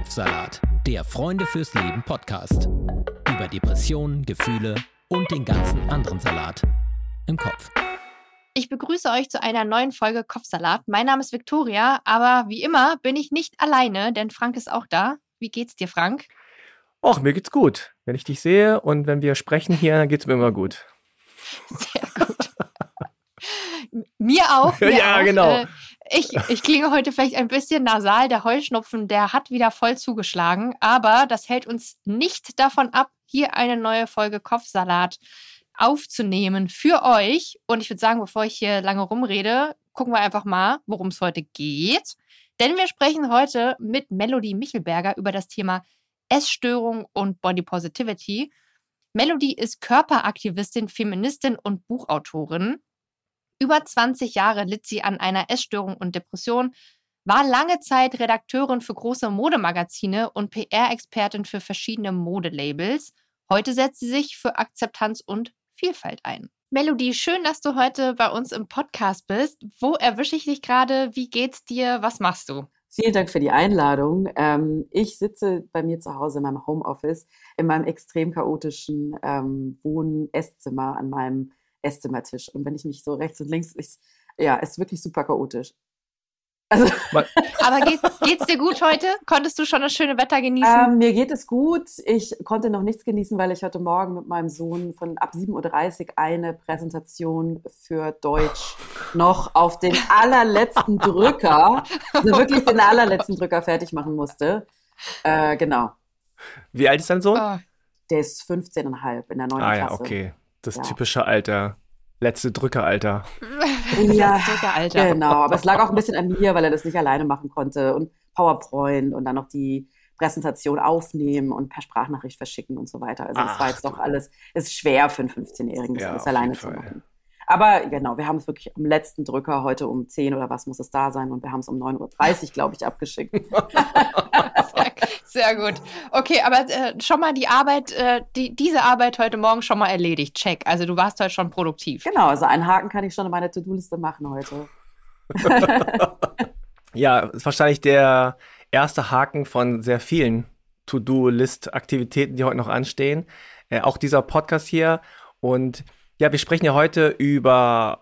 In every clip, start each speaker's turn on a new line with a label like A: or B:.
A: Kopfsalat, der Freunde fürs Leben Podcast. Über Depressionen, Gefühle und den ganzen anderen Salat im Kopf.
B: Ich begrüße euch zu einer neuen Folge Kopfsalat. Mein Name ist Viktoria, aber wie immer bin ich nicht alleine, denn Frank ist auch da. Wie geht's dir, Frank?
C: Och, mir geht's gut. Wenn ich dich sehe und wenn wir sprechen hier, dann geht's mir immer gut.
B: Sehr gut. mir auch. Mir
C: ja,
B: auch.
C: genau.
B: Ich, ich klinge heute vielleicht ein bisschen nasal. Der Heuschnupfen, der hat wieder voll zugeschlagen. Aber das hält uns nicht davon ab, hier eine neue Folge Kopfsalat aufzunehmen für euch. Und ich würde sagen, bevor ich hier lange rumrede, gucken wir einfach mal, worum es heute geht. Denn wir sprechen heute mit Melody Michelberger über das Thema Essstörung und Body Positivity. Melody ist Körperaktivistin, Feministin und Buchautorin. Über 20 Jahre litt sie an einer Essstörung und Depression, war lange Zeit Redakteurin für große Modemagazine und PR-Expertin für verschiedene Modelabels. Heute setzt sie sich für Akzeptanz und Vielfalt ein. Melody, schön, dass du heute bei uns im Podcast bist. Wo erwische ich dich gerade? Wie geht's dir? Was machst du?
D: Vielen Dank für die Einladung. Ähm, ich sitze bei mir zu Hause in meinem Homeoffice, in meinem extrem chaotischen ähm, Wohn-Esszimmer an meinem Esszimmertisch. Und wenn ich mich so rechts und links, ich, ja, ist wirklich super chaotisch.
B: Also Aber geht, geht's dir gut heute? Konntest du schon das schöne Wetter genießen?
D: Ähm, mir geht es gut. Ich konnte noch nichts genießen, weil ich heute Morgen mit meinem Sohn von ab 7.30 Uhr eine Präsentation für Deutsch noch auf den allerletzten Drücker, also wirklich den allerletzten Drücker fertig machen musste. Äh, genau.
C: Wie alt ist dein Sohn?
B: Oh.
D: Der ist 15,5 in der neunten
C: ah ja,
D: Klasse.
C: okay. Das
D: Ja.
C: typische Alter. Letzte Drückeralter.
D: Ja,
B: Das Drückeralter.
D: Genau, aber es lag auch ein bisschen an mir, weil er das nicht alleine machen konnte und PowerPoint und dann noch die Präsentation aufnehmen und per Sprachnachricht verschicken und so weiter. Also es war jetzt doch alles, es ist schwer für einen 15-Jährigen, das
C: Ja,
D: alles alleine zu machen. Aber genau, wir haben es wirklich am letzten Drücker heute um 10 oder was muss es da sein und wir haben es um 9.30 Uhr, glaube ich, abgeschickt.
B: Sehr, sehr gut. Okay, aber äh, schon mal die Arbeit, äh, die, diese Arbeit heute Morgen schon mal erledigt. Check. Also du warst heute schon produktiv.
D: Genau, also einen Haken kann ich schon in meine To-Do-Liste machen heute.
C: Ja, ist wahrscheinlich der erste Haken von sehr vielen To-Do-List-Aktivitäten, die heute noch anstehen. Äh, auch dieser Podcast hier. Und ja, wir sprechen ja heute über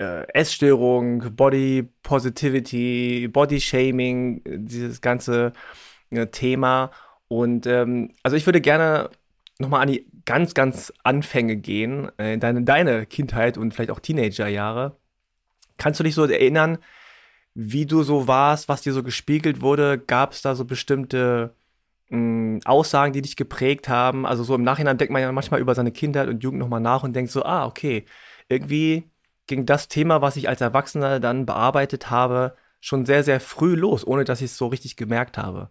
C: äh, Essstörung, Body Positivity, Body Shaming, äh, dieses ganze äh, Thema. Und ähm, also ich würde gerne nochmal an die ganz, ganz Anfänge gehen, äh, deine, deine Kindheit und vielleicht auch Teenagerjahre. Kannst du dich so erinnern, wie du so warst, was dir so gespiegelt wurde? Gab es da so bestimmte mh, Aussagen, die dich geprägt haben? Also so im Nachhinein denkt man ja manchmal über seine Kindheit und Jugend nochmal nach und denkt so, ah, okay, irgendwie ging das Thema, was ich als Erwachsener dann bearbeitet habe, schon sehr, sehr früh los, ohne dass ich es so richtig gemerkt habe.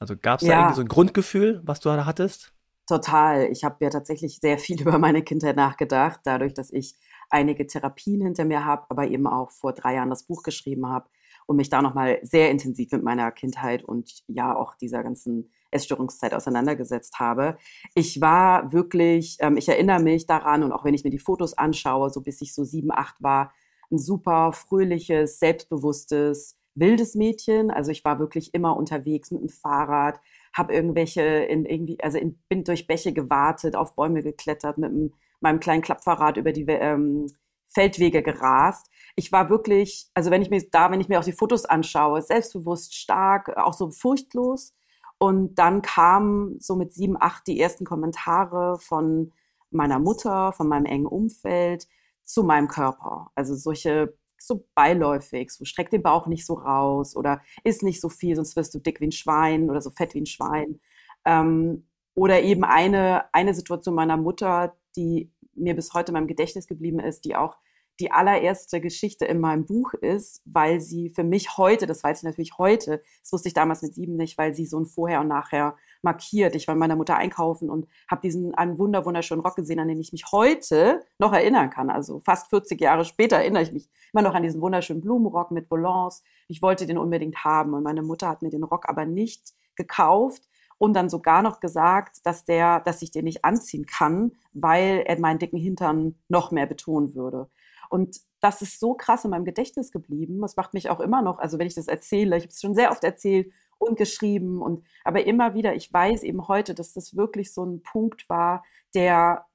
C: Also gab es da
D: Ja.
C: irgendwie so ein Grundgefühl, was du da hattest?
D: Total. Ich habe ja tatsächlich sehr viel über meine Kindheit nachgedacht, dadurch, dass ich einige Therapien hinter mir habe, aber eben auch vor drei Jahren das Buch geschrieben habe und mich da nochmal sehr intensiv mit meiner Kindheit und ja auch dieser ganzen Essstörungszeit auseinandergesetzt habe. Ich war wirklich, ähm, ich erinnere mich daran und auch wenn ich mir die Fotos anschaue, so bis ich so sieben, acht war, ein super fröhliches, selbstbewusstes, wildes Mädchen. Also ich war wirklich immer unterwegs mit dem Fahrrad, habe irgendwelche in irgendwie, also in, bin durch Bäche gewartet, auf Bäume geklettert, mit dem, meinem kleinen Klappfahrrad über die ähm, Feldwege gerast. Ich war wirklich, also wenn ich mir da, wenn ich mir auch die Fotos anschaue, selbstbewusst, stark, auch so furchtlos. Und dann kamen so mit sieben, acht die ersten Kommentare von meiner Mutter, von meinem engen Umfeld zu meinem Körper. Also solche so beiläufig, so streck den Bauch nicht so raus oder isst nicht so viel, sonst wirst du dick wie ein Schwein oder so fett wie ein Schwein. Ähm, oder eben eine, eine Situation meiner Mutter, die mir bis heute in meinem Gedächtnis geblieben ist, die auch die allererste Geschichte in meinem Buch ist, weil sie für mich heute, das weiß ich natürlich heute, das wusste ich damals mit sieben nicht, weil sie so ein Vorher und Nachher markiert. Ich war mit meiner Mutter einkaufen und habe diesen einen wunder wunderschönen Rock gesehen, an den ich mich heute noch erinnern kann. Also fast 40 Jahre später erinnere ich mich immer noch an diesen wunderschönen Blumenrock mit Volants. Ich wollte den unbedingt haben und meine Mutter hat mir den Rock aber nicht gekauft und dann sogar noch gesagt, dass der, dass ich den nicht anziehen kann, weil er meinen dicken Hintern noch mehr betonen würde. Und das ist so krass in meinem Gedächtnis geblieben. Das macht mich auch immer noch, also wenn ich das erzähle, ich habe es schon sehr oft erzählt und geschrieben und aber immer wieder, ich weiß eben heute, dass das wirklich so ein Punkt war, der,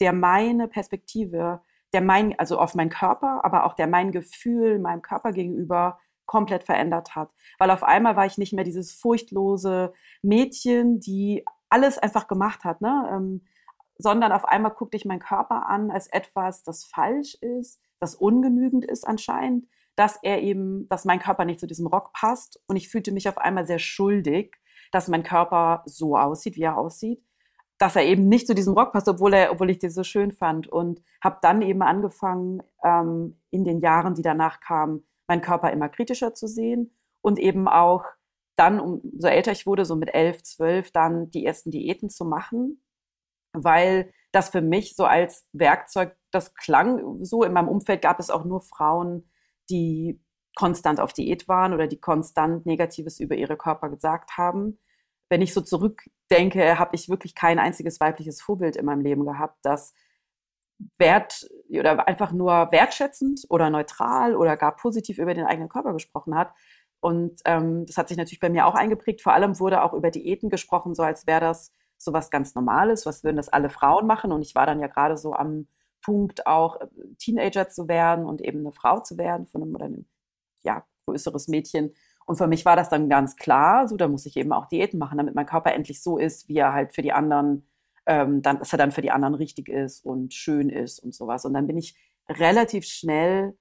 D: der meine Perspektive, der mein, also auf meinen Körper, aber auch der mein Gefühl meinem Körper gegenüber komplett verändert hat. Weil auf einmal war ich nicht mehr dieses furchtlose Mädchen, die alles einfach gemacht hat, ne? Ähm, sondern auf einmal guckte ich meinen Körper an als etwas, das falsch ist, das ungenügend ist anscheinend, dass er eben, dass mein Körper nicht zu diesem Rock passt. Und ich fühlte mich auf einmal sehr schuldig, dass mein Körper so aussieht, wie er aussieht, dass er eben nicht zu diesem Rock passt, obwohl er, obwohl ich den so schön fand. Und habe dann eben angefangen ähm, in den Jahren, die danach kamen, meinen Körper immer kritischer zu sehen und eben auch dann, umso älter ich wurde, so mit elf, zwölf, dann die ersten Diäten zu machen, weil das für mich so als Werkzeug, das klang so, in meinem Umfeld gab es auch nur Frauen, die konstant auf Diät waren oder die konstant Negatives über ihre Körper gesagt haben. Wenn ich so zurückdenke, habe ich wirklich kein einziges weibliches Vorbild in meinem Leben gehabt, das wert oder einfach nur wertschätzend oder neutral oder gar positiv über den eigenen Körper gesprochen hat. Und ähm, das hat sich natürlich bei mir auch eingeprägt. Vor allem wurde auch über Diäten gesprochen, so als wäre das so was ganz Normales, was würden das alle Frauen machen. Und ich war dann ja gerade so am Punkt, auch äh, Teenager zu werden und eben eine Frau zu werden von einem oder einem ja, größeres Mädchen. Und für mich war das dann ganz klar, so da muss ich eben auch Diäten machen, damit mein Körper endlich so ist, wie er halt für die anderen ähm, dann, dass er dann für die anderen richtig ist und schön ist und sowas. Und dann bin ich relativ schnell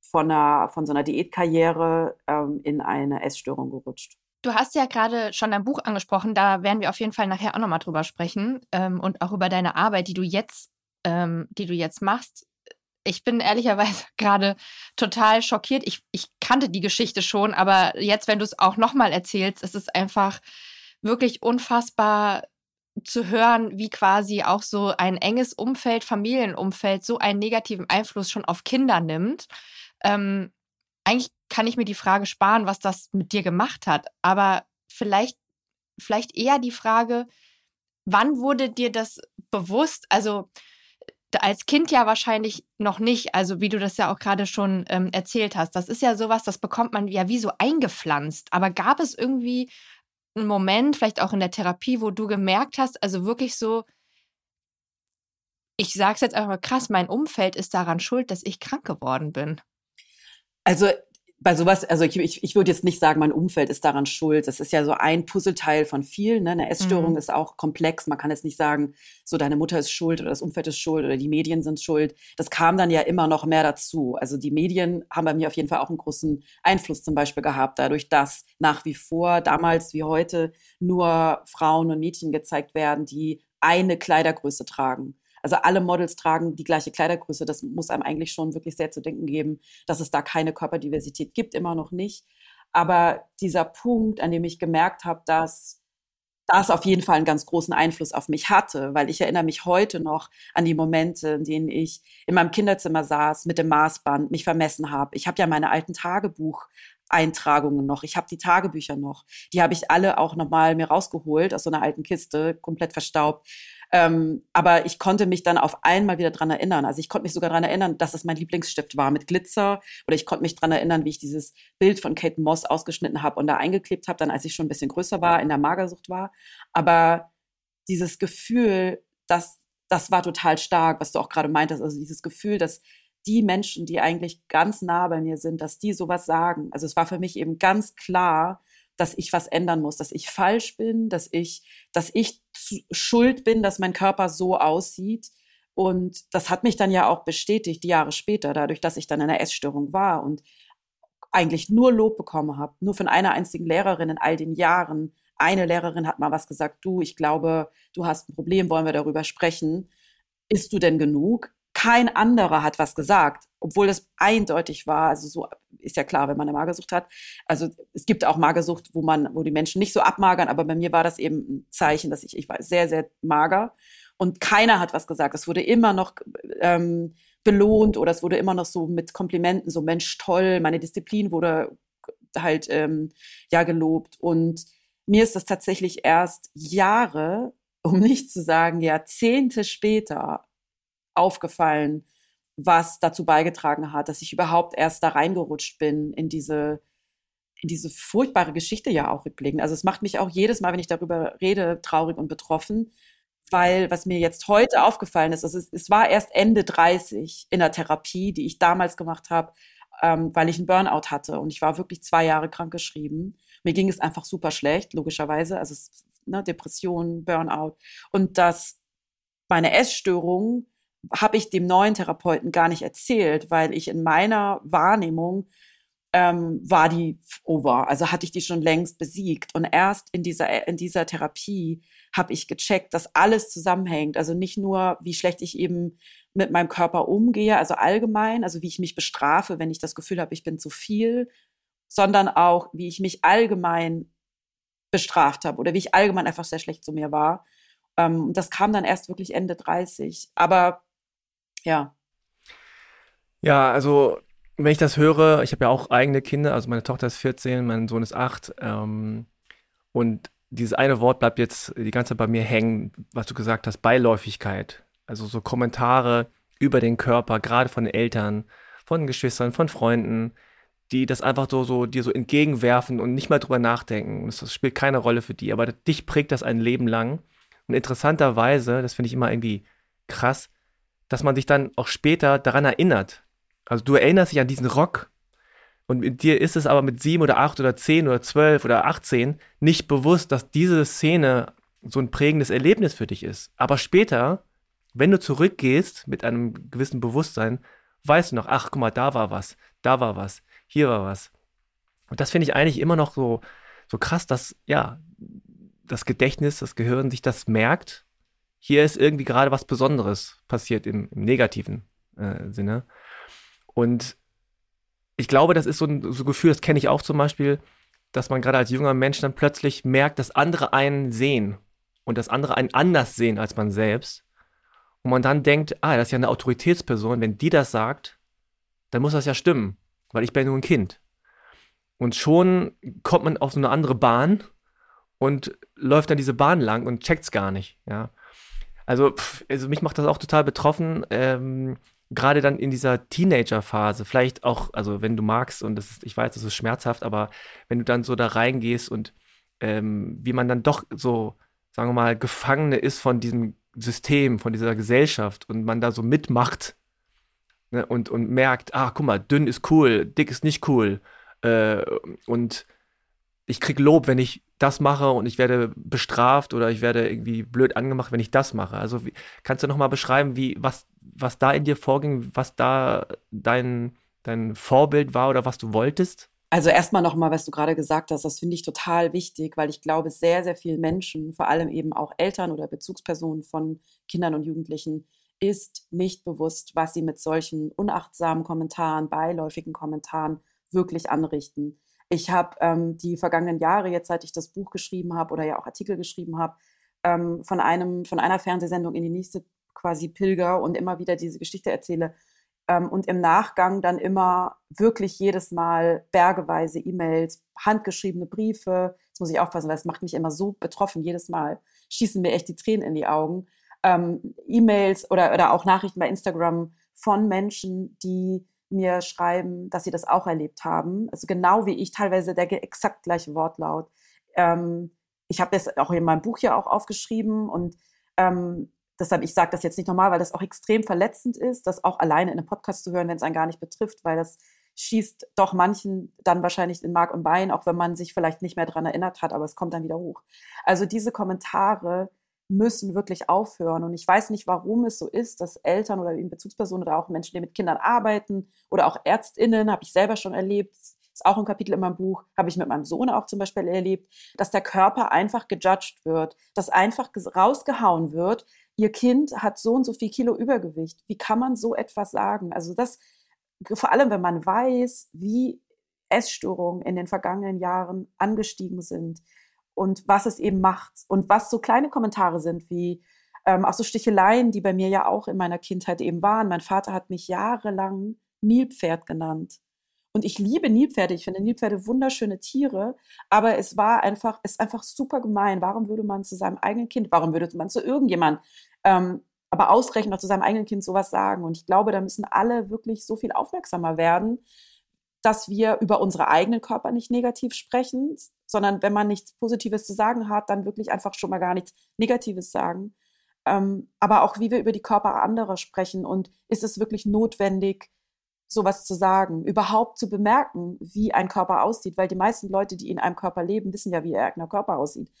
D: von, einer, von so einer Diätkarriere ähm, in eine Essstörung gerutscht.
B: Du hast ja gerade schon dein Buch angesprochen, da werden wir auf jeden Fall nachher auch nochmal drüber sprechen ähm, und auch über deine Arbeit, die du jetzt, ähm, die du jetzt machst. Ich bin ehrlicherweise gerade total schockiert. Ich, ich kannte die Geschichte schon, aber jetzt, wenn du es auch nochmal erzählst, ist es einfach wirklich unfassbar zu hören, wie quasi auch so ein enges Umfeld, Familienumfeld so einen negativen Einfluss schon auf Kinder nimmt. Ähm, eigentlich kann ich mir die Frage sparen, was das mit dir gemacht hat, aber vielleicht, vielleicht eher die Frage, wann wurde dir das bewusst? Also als Kind ja wahrscheinlich noch nicht, also wie du das ja auch gerade schon ähm, erzählt hast. Das ist ja sowas, das bekommt man ja wie so eingepflanzt. Aber gab es irgendwie einen Moment, vielleicht auch in der Therapie, wo du gemerkt hast, also wirklich so, ich sag's jetzt einfach mal krass, mein Umfeld ist daran schuld, dass ich krank geworden bin.
D: Also bei sowas, also ich, ich, ich würde jetzt nicht sagen, mein Umfeld ist daran schuld. Das ist ja so ein Puzzleteil von vielen. Ne? Eine Essstörung mhm. ist auch komplex. Man kann jetzt nicht sagen, so deine Mutter ist schuld oder das Umfeld ist schuld oder die Medien sind schuld. Das kam dann ja immer noch mehr dazu. Also die Medien haben bei mir auf jeden Fall auch einen großen Einfluss zum Beispiel gehabt, dadurch, dass nach wie vor damals wie heute nur Frauen und Mädchen gezeigt werden, die eine Kleidergröße tragen. Also alle Models tragen die gleiche Kleidergröße. Das muss einem eigentlich schon wirklich sehr zu denken geben, dass es da keine Körperdiversität gibt, immer noch nicht. Aber dieser Punkt, an dem ich gemerkt habe, dass das auf jeden Fall einen ganz großen Einfluss auf mich hatte, weil ich erinnere mich heute noch an die Momente, in denen ich in meinem Kinderzimmer saß, mit dem Maßband, mich vermessen habe. Ich habe ja meine alten Tagebucheintragungen noch. Ich habe die Tagebücher noch. Die habe ich alle auch nochmal mir rausgeholt aus so einer alten Kiste, komplett verstaubt ähm, aber ich konnte mich dann auf einmal wieder dran erinnern. Also ich konnte mich sogar dran erinnern, dass es mein Lieblingsstift war mit Glitzer. Oder ich konnte mich dran erinnern, wie ich dieses Bild von Kate Moss ausgeschnitten habe und da eingeklebt habe, dann als ich schon ein bisschen größer war, in der Magersucht war. Aber dieses Gefühl, das, das war total stark, was du auch gerade meintest. Also dieses Gefühl, dass die Menschen, die eigentlich ganz nah bei mir sind, dass die sowas sagen. Also es war für mich eben ganz klar, dass ich was ändern muss, dass ich falsch bin, dass ich, dass ich schuld bin, dass mein Körper so aussieht. Und das hat mich dann ja auch bestätigt, Jahre später, dadurch, dass ich dann in einer Essstörung war und eigentlich nur Lob bekommen habe, nur von einer einzigen Lehrerin in all den Jahren. Eine Lehrerin hat mal was gesagt, du, ich glaube, du hast ein Problem, wollen wir darüber sprechen. Ist du denn genug? Kein anderer hat was gesagt, obwohl es eindeutig war. Also so ist ja klar, wenn man eine Magersucht hat. Also es gibt auch Magersucht, wo man, wo die Menschen nicht so abmagern, aber bei mir war das eben ein Zeichen, dass ich, ich war sehr, sehr mager und keiner hat was gesagt. Es wurde immer noch ähm, belohnt oder es wurde immer noch so mit Komplimenten, so Mensch, toll, meine Disziplin wurde halt ähm, ja gelobt. Und mir ist das tatsächlich erst Jahre, um nicht zu sagen Jahrzehnte später, aufgefallen, was dazu beigetragen hat, dass ich überhaupt erst da reingerutscht bin in diese in diese furchtbare Geschichte ja auch rückblicken. Also es macht mich auch jedes Mal, wenn ich darüber rede, traurig und betroffen, weil was mir jetzt heute aufgefallen ist, also es, es war erst Ende 30 in der Therapie, die ich damals gemacht habe, ähm, weil ich einen Burnout hatte und ich war wirklich zwei Jahre krankgeschrieben. Mir ging es einfach super schlecht, logischerweise, also es, ne, Depression, Burnout und das meine Essstörung habe ich dem neuen Therapeuten gar nicht erzählt, weil ich in meiner Wahrnehmung ähm, war die over. Also hatte ich die schon längst besiegt. Und erst in dieser, in dieser Therapie habe ich gecheckt, dass alles zusammenhängt. Also nicht nur, wie schlecht ich eben mit meinem Körper umgehe, also allgemein, also wie ich mich bestrafe, wenn ich das Gefühl habe, ich bin zu viel, sondern auch, wie ich mich allgemein bestraft habe oder wie ich allgemein einfach sehr schlecht zu mir war. Ähm, das kam dann erst wirklich Ende 30. Aber ja.
C: Ja, also wenn ich das höre, ich habe ja auch eigene Kinder, also meine Tochter ist 14, mein Sohn ist 8. Ähm, und dieses eine Wort bleibt jetzt die ganze Zeit bei mir hängen, was du gesagt hast, Beiläufigkeit. Also so Kommentare über den Körper, gerade von Eltern, von Geschwistern, von Freunden, die das einfach so, so dir so entgegenwerfen und nicht mal drüber nachdenken. Das, das spielt keine Rolle für die, aber dich prägt das ein Leben lang. Und interessanterweise, das finde ich immer irgendwie krass, dass man sich dann auch später daran erinnert, also du erinnerst dich an diesen Rock und mit dir ist es aber mit sieben oder acht oder zehn oder zwölf oder achtzehn nicht bewusst, dass diese Szene so ein prägendes Erlebnis für dich ist. Aber später, wenn du zurückgehst mit einem gewissen Bewusstsein, weißt du noch, ach guck mal, da war was, da war was, hier war was. Und das finde ich eigentlich immer noch so, so krass, dass ja das Gedächtnis, das Gehirn sich das merkt. Hier ist irgendwie gerade was Besonderes passiert im, im negativen äh, Sinne. Und ich glaube, das ist so ein, so ein Gefühl, das kenne ich auch zum Beispiel, dass man gerade als junger Mensch dann plötzlich merkt, dass andere einen sehen und dass andere einen anders sehen als man selbst. Und man dann denkt, ah, das ist ja eine Autoritätsperson, wenn die das sagt, dann muss das ja stimmen, weil ich bin nur ein Kind. Und schon kommt man auf so eine andere Bahn und läuft dann diese Bahn lang und checkt's gar nicht, ja. Also, pff, also mich macht das auch total betroffen. Ähm, gerade dann in dieser Teenager-Phase, vielleicht auch, also wenn du magst, und das ist, ich weiß, das ist schmerzhaft, aber wenn du dann so da reingehst und ähm, wie man dann doch so, sagen wir mal, Gefangene ist von diesem System, von dieser Gesellschaft und man da so mitmacht ne, und, und merkt, ah, guck mal, dünn ist cool, dick ist nicht cool. Äh, und ich krieg Lob, wenn ich das mache und ich werde bestraft oder ich werde irgendwie blöd angemacht, wenn ich das mache. Also wie, kannst du noch mal beschreiben, wie was was da in dir vorging, was da dein dein Vorbild war oder was du wolltest?
D: Also erstmal noch mal, was du gerade gesagt hast, das finde ich total wichtig, weil ich glaube, sehr sehr vielen Menschen, vor allem eben auch Eltern oder Bezugspersonen von Kindern und Jugendlichen ist nicht bewusst, was sie mit solchen unachtsamen Kommentaren, beiläufigen Kommentaren wirklich anrichten. Ich habe ähm, die vergangenen Jahre, jetzt seit ich das Buch geschrieben habe oder ja auch Artikel geschrieben habe, ähm, von, von einer Fernsehsendung in die nächste quasi pilger und immer wieder diese Geschichte erzähle. Ähm, und im Nachgang dann immer wirklich jedes Mal bergeweise E-Mails, handgeschriebene Briefe. Jetzt muss ich aufpassen, weil es macht mich immer so betroffen. Jedes Mal schießen mir echt die Tränen in die Augen. Ähm, E-Mails oder, oder auch Nachrichten bei Instagram von Menschen, die mir schreiben, dass sie das auch erlebt haben. Also genau wie ich, teilweise der exakt gleiche Wortlaut. Ähm, ich habe das auch in meinem Buch ja auch aufgeschrieben und ähm, deshalb, ich sage das jetzt nicht nochmal, weil das auch extrem verletzend ist, das auch alleine in einem Podcast zu hören, wenn es einen gar nicht betrifft, weil das schießt doch manchen dann wahrscheinlich in Mark und Bein, auch wenn man sich vielleicht nicht mehr dran erinnert hat, aber es kommt dann wieder hoch. Also diese Kommentare, müssen wirklich aufhören. Und ich weiß nicht, warum es so ist, dass Eltern oder eben Bezugspersonen oder auch Menschen, die mit Kindern arbeiten oder auch ÄrztInnen, habe ich selber schon erlebt, ist auch ein Kapitel in meinem Buch, habe ich mit meinem Sohn auch zum Beispiel erlebt, dass der Körper einfach gejudged wird, dass einfach rausgehauen wird, ihr Kind hat so und so viel Kilo Übergewicht. Wie kann man so etwas sagen? Also das, vor allem wenn man weiß, wie Essstörungen in den vergangenen Jahren angestiegen sind, und was es eben macht und was so kleine Kommentare sind wie ähm, auch so Sticheleien, die bei mir ja auch in meiner Kindheit eben waren. Mein Vater hat mich jahrelang Nilpferd genannt. Und ich liebe Nilpferde. Ich finde Nilpferde wunderschöne Tiere. Aber es war einfach, ist einfach super gemein. Warum würde man zu seinem eigenen Kind, warum würde man zu irgendjemand, ähm, aber ausrechnen auch zu seinem eigenen Kind sowas sagen? Und ich glaube, da müssen alle wirklich so viel aufmerksamer werden, dass wir über unsere eigenen Körper nicht negativ sprechen, sondern wenn man nichts Positives zu sagen hat, dann wirklich einfach schon mal gar nichts Negatives sagen. Ähm, aber auch wie wir über die Körper anderer sprechen und ist es wirklich notwendig, sowas zu sagen, überhaupt zu bemerken, wie ein Körper aussieht, weil die meisten Leute, die in einem Körper leben, wissen ja, wie ihr eigener Körper aussieht.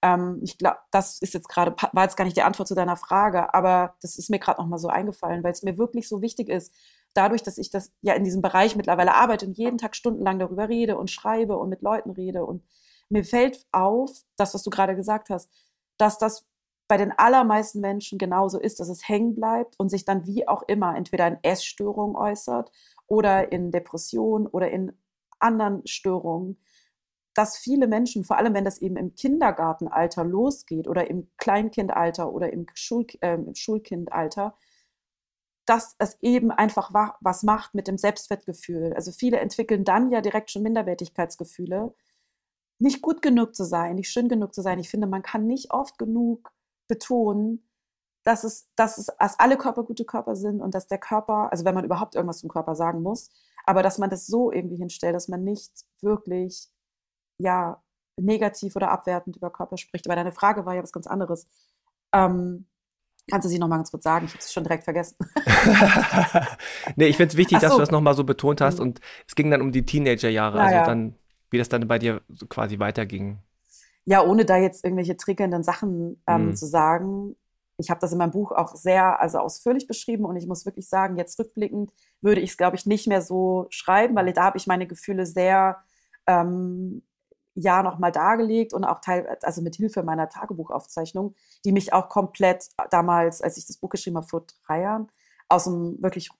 D: Ähm, ich glaube, das ist jetzt gerade, war jetzt gar nicht die Antwort zu deiner Frage, aber das ist mir gerade nochmal so eingefallen, weil es mir wirklich so wichtig ist, dadurch, dass ich das ja in diesem Bereich mittlerweile arbeite und jeden Tag stundenlang darüber rede und schreibe und mit Leuten rede und mir fällt auf, das, was du gerade gesagt hast, dass das bei den allermeisten Menschen genauso ist, dass es hängen bleibt und sich dann wie auch immer entweder in Essstörungen äußert oder in Depressionen oder in anderen Störungen dass viele Menschen, vor allem wenn das eben im Kindergartenalter losgeht oder im Kleinkindalter oder im, Schul äh, im Schulkindalter, dass es eben einfach was macht mit dem Selbstwertgefühl. Also viele entwickeln dann ja direkt schon Minderwertigkeitsgefühle. Nicht gut genug zu sein, nicht schön genug zu sein. Ich finde, man kann nicht oft genug betonen, dass es, dass es, dass alle Körper gute Körper sind und dass der Körper, also wenn man überhaupt irgendwas zum Körper sagen muss, aber dass man das so irgendwie hinstellt, dass man nicht wirklich ja, negativ oder abwertend über Körper spricht. Aber deine Frage war ja was ganz anderes. Ähm, kannst du sie noch mal ganz kurz sagen? Ich habe es schon direkt vergessen.
C: nee, ich finde es wichtig, so. dass du das noch mal so betont hast. Mhm. Und es ging dann um die Teenagerjahre, also ja. dann, wie das dann bei dir quasi weiterging.
D: Ja, ohne da jetzt irgendwelche triggernden Sachen ähm, mhm. zu sagen. Ich habe das in meinem Buch auch sehr also ausführlich beschrieben und ich muss wirklich sagen, jetzt rückblickend würde ich es, glaube ich, nicht mehr so schreiben, weil da habe ich meine Gefühle sehr ähm, Jahr nochmal dargelegt und auch teil, also mit Hilfe meiner Tagebuchaufzeichnung, die mich auch komplett damals, als ich das Buch geschrieben habe, vor drei Jahren, aus dem wirklich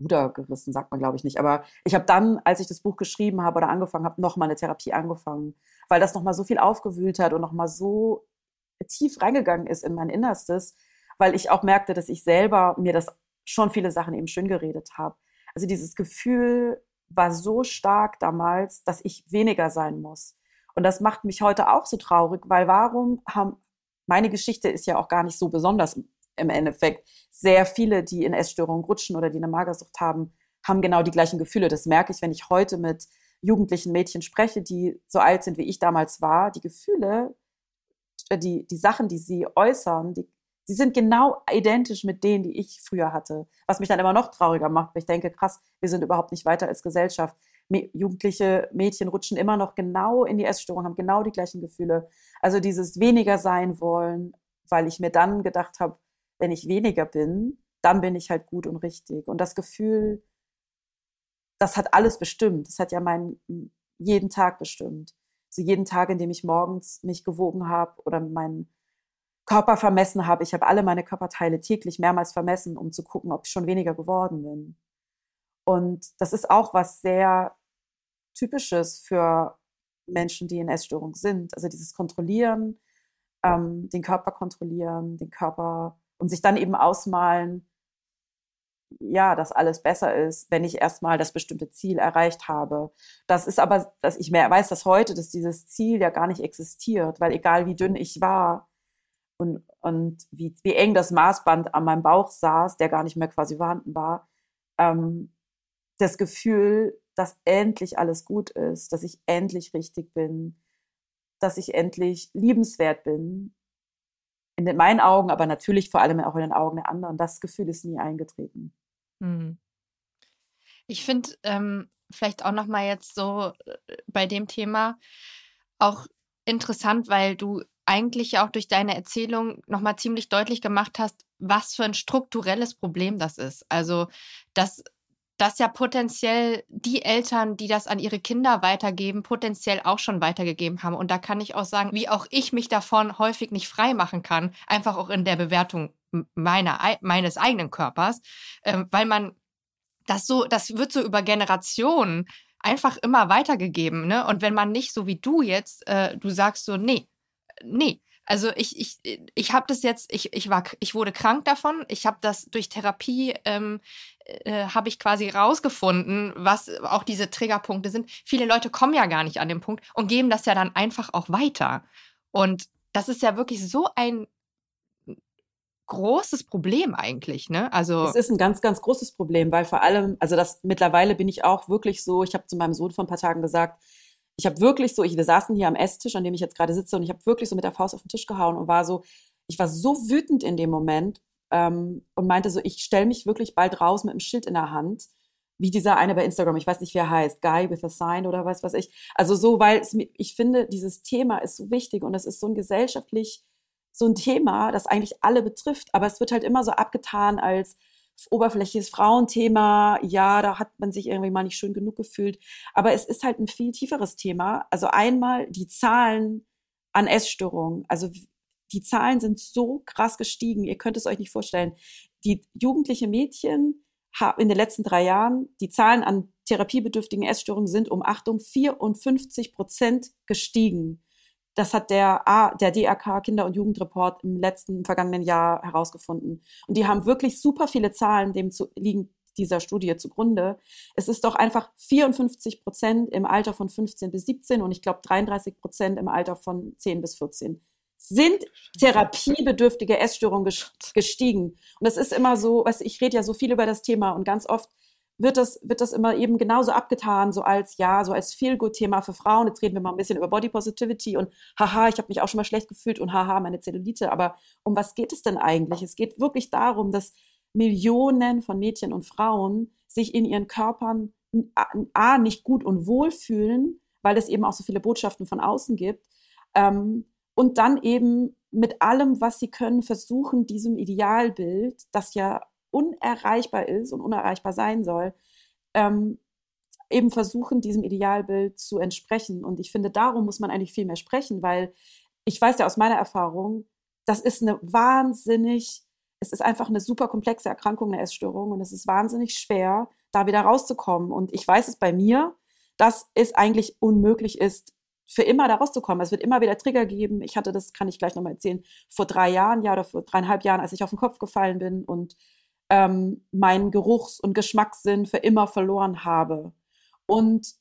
D: Ruder gerissen, sagt man glaube ich nicht. Aber ich habe dann, als ich das Buch geschrieben habe oder angefangen habe, nochmal eine Therapie angefangen, weil das nochmal so viel aufgewühlt hat und nochmal so tief reingegangen ist in mein Innerstes, weil ich auch merkte, dass ich selber mir das schon viele Sachen eben schön geredet habe. Also dieses Gefühl war so stark damals, dass ich weniger sein muss. Und das macht mich heute auch so traurig, weil warum haben, meine Geschichte ist ja auch gar nicht so besonders im Endeffekt. Sehr viele, die in Essstörungen rutschen oder die eine Magersucht haben, haben genau die gleichen Gefühle. Das merke ich, wenn ich heute mit jugendlichen Mädchen spreche, die so alt sind, wie ich damals war. Die Gefühle, äh, die, die Sachen, die sie äußern, die, sie sind genau identisch mit denen, die ich früher hatte. Was mich dann immer noch trauriger macht, weil ich denke, krass, wir sind überhaupt nicht weiter als Gesellschaft jugendliche Mädchen rutschen immer noch genau in die Essstörung, haben genau die gleichen Gefühle. Also dieses weniger sein wollen, weil ich mir dann gedacht habe, wenn ich weniger bin, dann bin ich halt gut und richtig. Und das Gefühl, das hat alles bestimmt. Das hat ja meinen jeden Tag bestimmt. So jeden Tag, in dem ich morgens mich gewogen habe oder meinen Körper vermessen habe. Ich habe alle meine Körperteile täglich mehrmals vermessen, um zu gucken, ob ich schon weniger geworden bin. Und das ist auch was sehr Typisches für Menschen, die in Essstörung sind. Also dieses Kontrollieren, ähm, den Körper kontrollieren, den Körper und sich dann eben ausmalen, ja, dass alles besser ist, wenn ich erstmal das bestimmte Ziel erreicht habe. Das ist aber, dass ich mehr weiß das heute, dass dieses Ziel ja gar nicht existiert, weil egal wie dünn ich war und, und wie, wie eng das Maßband an meinem Bauch saß, der gar nicht mehr quasi vorhanden war, ähm, das Gefühl, dass endlich alles gut ist, dass ich endlich richtig bin, dass ich endlich liebenswert bin. In meinen Augen, aber natürlich vor allem auch in den Augen der anderen. Das Gefühl ist nie eingetreten. Hm.
B: Ich finde ähm, vielleicht auch noch mal jetzt so äh, bei dem Thema auch interessant, weil du eigentlich auch durch deine Erzählung noch mal ziemlich deutlich gemacht hast, was für ein strukturelles Problem das ist. Also, dass dass ja potenziell die Eltern, die das an ihre Kinder weitergeben, potenziell auch schon weitergegeben haben. Und da kann ich auch sagen, wie auch ich mich davon häufig nicht frei machen kann, einfach auch in der Bewertung meiner, meines eigenen Körpers, äh, weil man das so, das wird so über Generationen einfach immer weitergegeben. Ne? Und wenn man nicht so wie du jetzt, äh, du sagst so, nee, nee, also ich, ich, ich habe das jetzt, ich, ich war, ich wurde krank davon. Ich habe das durch Therapie ähm, äh, habe ich quasi rausgefunden, was auch diese Triggerpunkte sind. Viele Leute kommen ja gar nicht an den Punkt und geben das ja dann einfach auch weiter. Und das ist ja wirklich so ein großes Problem eigentlich, ne? Also
D: es ist ein ganz, ganz großes Problem, weil vor allem, also das mittlerweile bin ich auch wirklich so, ich habe zu meinem Sohn vor ein paar Tagen gesagt, ich habe wirklich so, ich, wir saßen hier am Esstisch, an dem ich jetzt gerade sitze, und ich habe wirklich so mit der Faust auf den Tisch gehauen und war so, ich war so wütend in dem Moment ähm, und meinte so, ich stelle mich wirklich bald raus mit einem Schild in der Hand, wie dieser eine bei Instagram, ich weiß nicht, wie er heißt, Guy with a Sign oder was weiß ich. Also so, weil es, ich finde, dieses Thema ist so wichtig und es ist so ein gesellschaftlich, so ein Thema, das eigentlich alle betrifft, aber es wird halt immer so abgetan als oberflächliches Frauenthema, ja, da hat man sich irgendwie mal nicht schön genug gefühlt. Aber es ist halt ein viel tieferes Thema. Also einmal die Zahlen an Essstörungen. Also die Zahlen sind so krass gestiegen, ihr könnt es euch nicht vorstellen. Die jugendliche Mädchen haben in den letzten drei Jahren, die Zahlen an therapiebedürftigen Essstörungen sind um Achtung 54 Prozent gestiegen. Das hat der, A, der DRK Kinder- und Jugendreport im letzten, im vergangenen Jahr herausgefunden. Und die haben wirklich super viele Zahlen, dem zu, liegen dieser Studie zugrunde. Es ist doch einfach 54 Prozent im Alter von 15 bis 17 und ich glaube 33 Prozent im Alter von 10 bis 14 sind therapiebedürftige Essstörungen gestiegen. Und das ist immer so, weißt, ich rede ja so viel über das Thema und ganz oft wird das, wird das immer eben genauso abgetan, so als, ja, so als Feel-Good-Thema für Frauen. Jetzt reden wir mal ein bisschen über Body Positivity und haha, ich habe mich auch schon mal schlecht gefühlt und haha, meine Zellulite. Aber um was geht es denn eigentlich? Es geht wirklich darum, dass Millionen von Mädchen und Frauen sich in ihren Körpern A, nicht gut und wohl fühlen, weil es eben auch so viele Botschaften von außen gibt. Ähm, und dann eben mit allem, was sie können, versuchen, diesem Idealbild, das ja unerreichbar ist und unerreichbar sein soll, ähm, eben versuchen, diesem Idealbild zu entsprechen. Und ich finde, darum muss man eigentlich viel mehr sprechen, weil ich weiß ja aus meiner Erfahrung, das ist eine wahnsinnig, es ist einfach eine super komplexe Erkrankung, eine Essstörung und es ist wahnsinnig schwer, da wieder rauszukommen. Und ich weiß es bei mir, dass es eigentlich unmöglich ist, für immer da rauszukommen. Es wird immer wieder Trigger geben. Ich hatte das, kann ich gleich nochmal erzählen, vor drei Jahren, ja, oder vor dreieinhalb Jahren, als ich auf den Kopf gefallen bin und ähm, meinen Geruchs- und Geschmackssinn für immer verloren habe. Und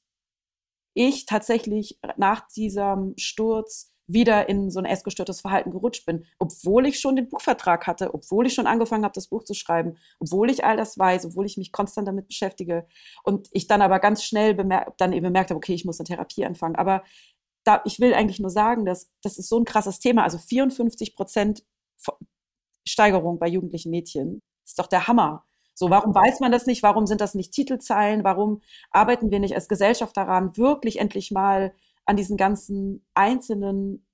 D: ich tatsächlich nach diesem Sturz wieder in so ein essgestörtes Verhalten gerutscht bin, obwohl ich schon den Buchvertrag hatte, obwohl ich schon angefangen habe, das Buch zu schreiben, obwohl ich all das weiß, obwohl ich mich konstant damit beschäftige und ich dann aber ganz schnell dann eben bemerkt habe, okay, ich muss eine Therapie anfangen. Aber da, ich will eigentlich nur sagen, dass das ist so ein krasses Thema, also 54 Prozent Steigerung bei jugendlichen Mädchen ist doch der Hammer. So, warum weiß man das nicht? Warum sind das nicht Titelzeilen? Warum arbeiten wir nicht als Gesellschaft daran, wirklich endlich mal an diesen ganzen einzelnen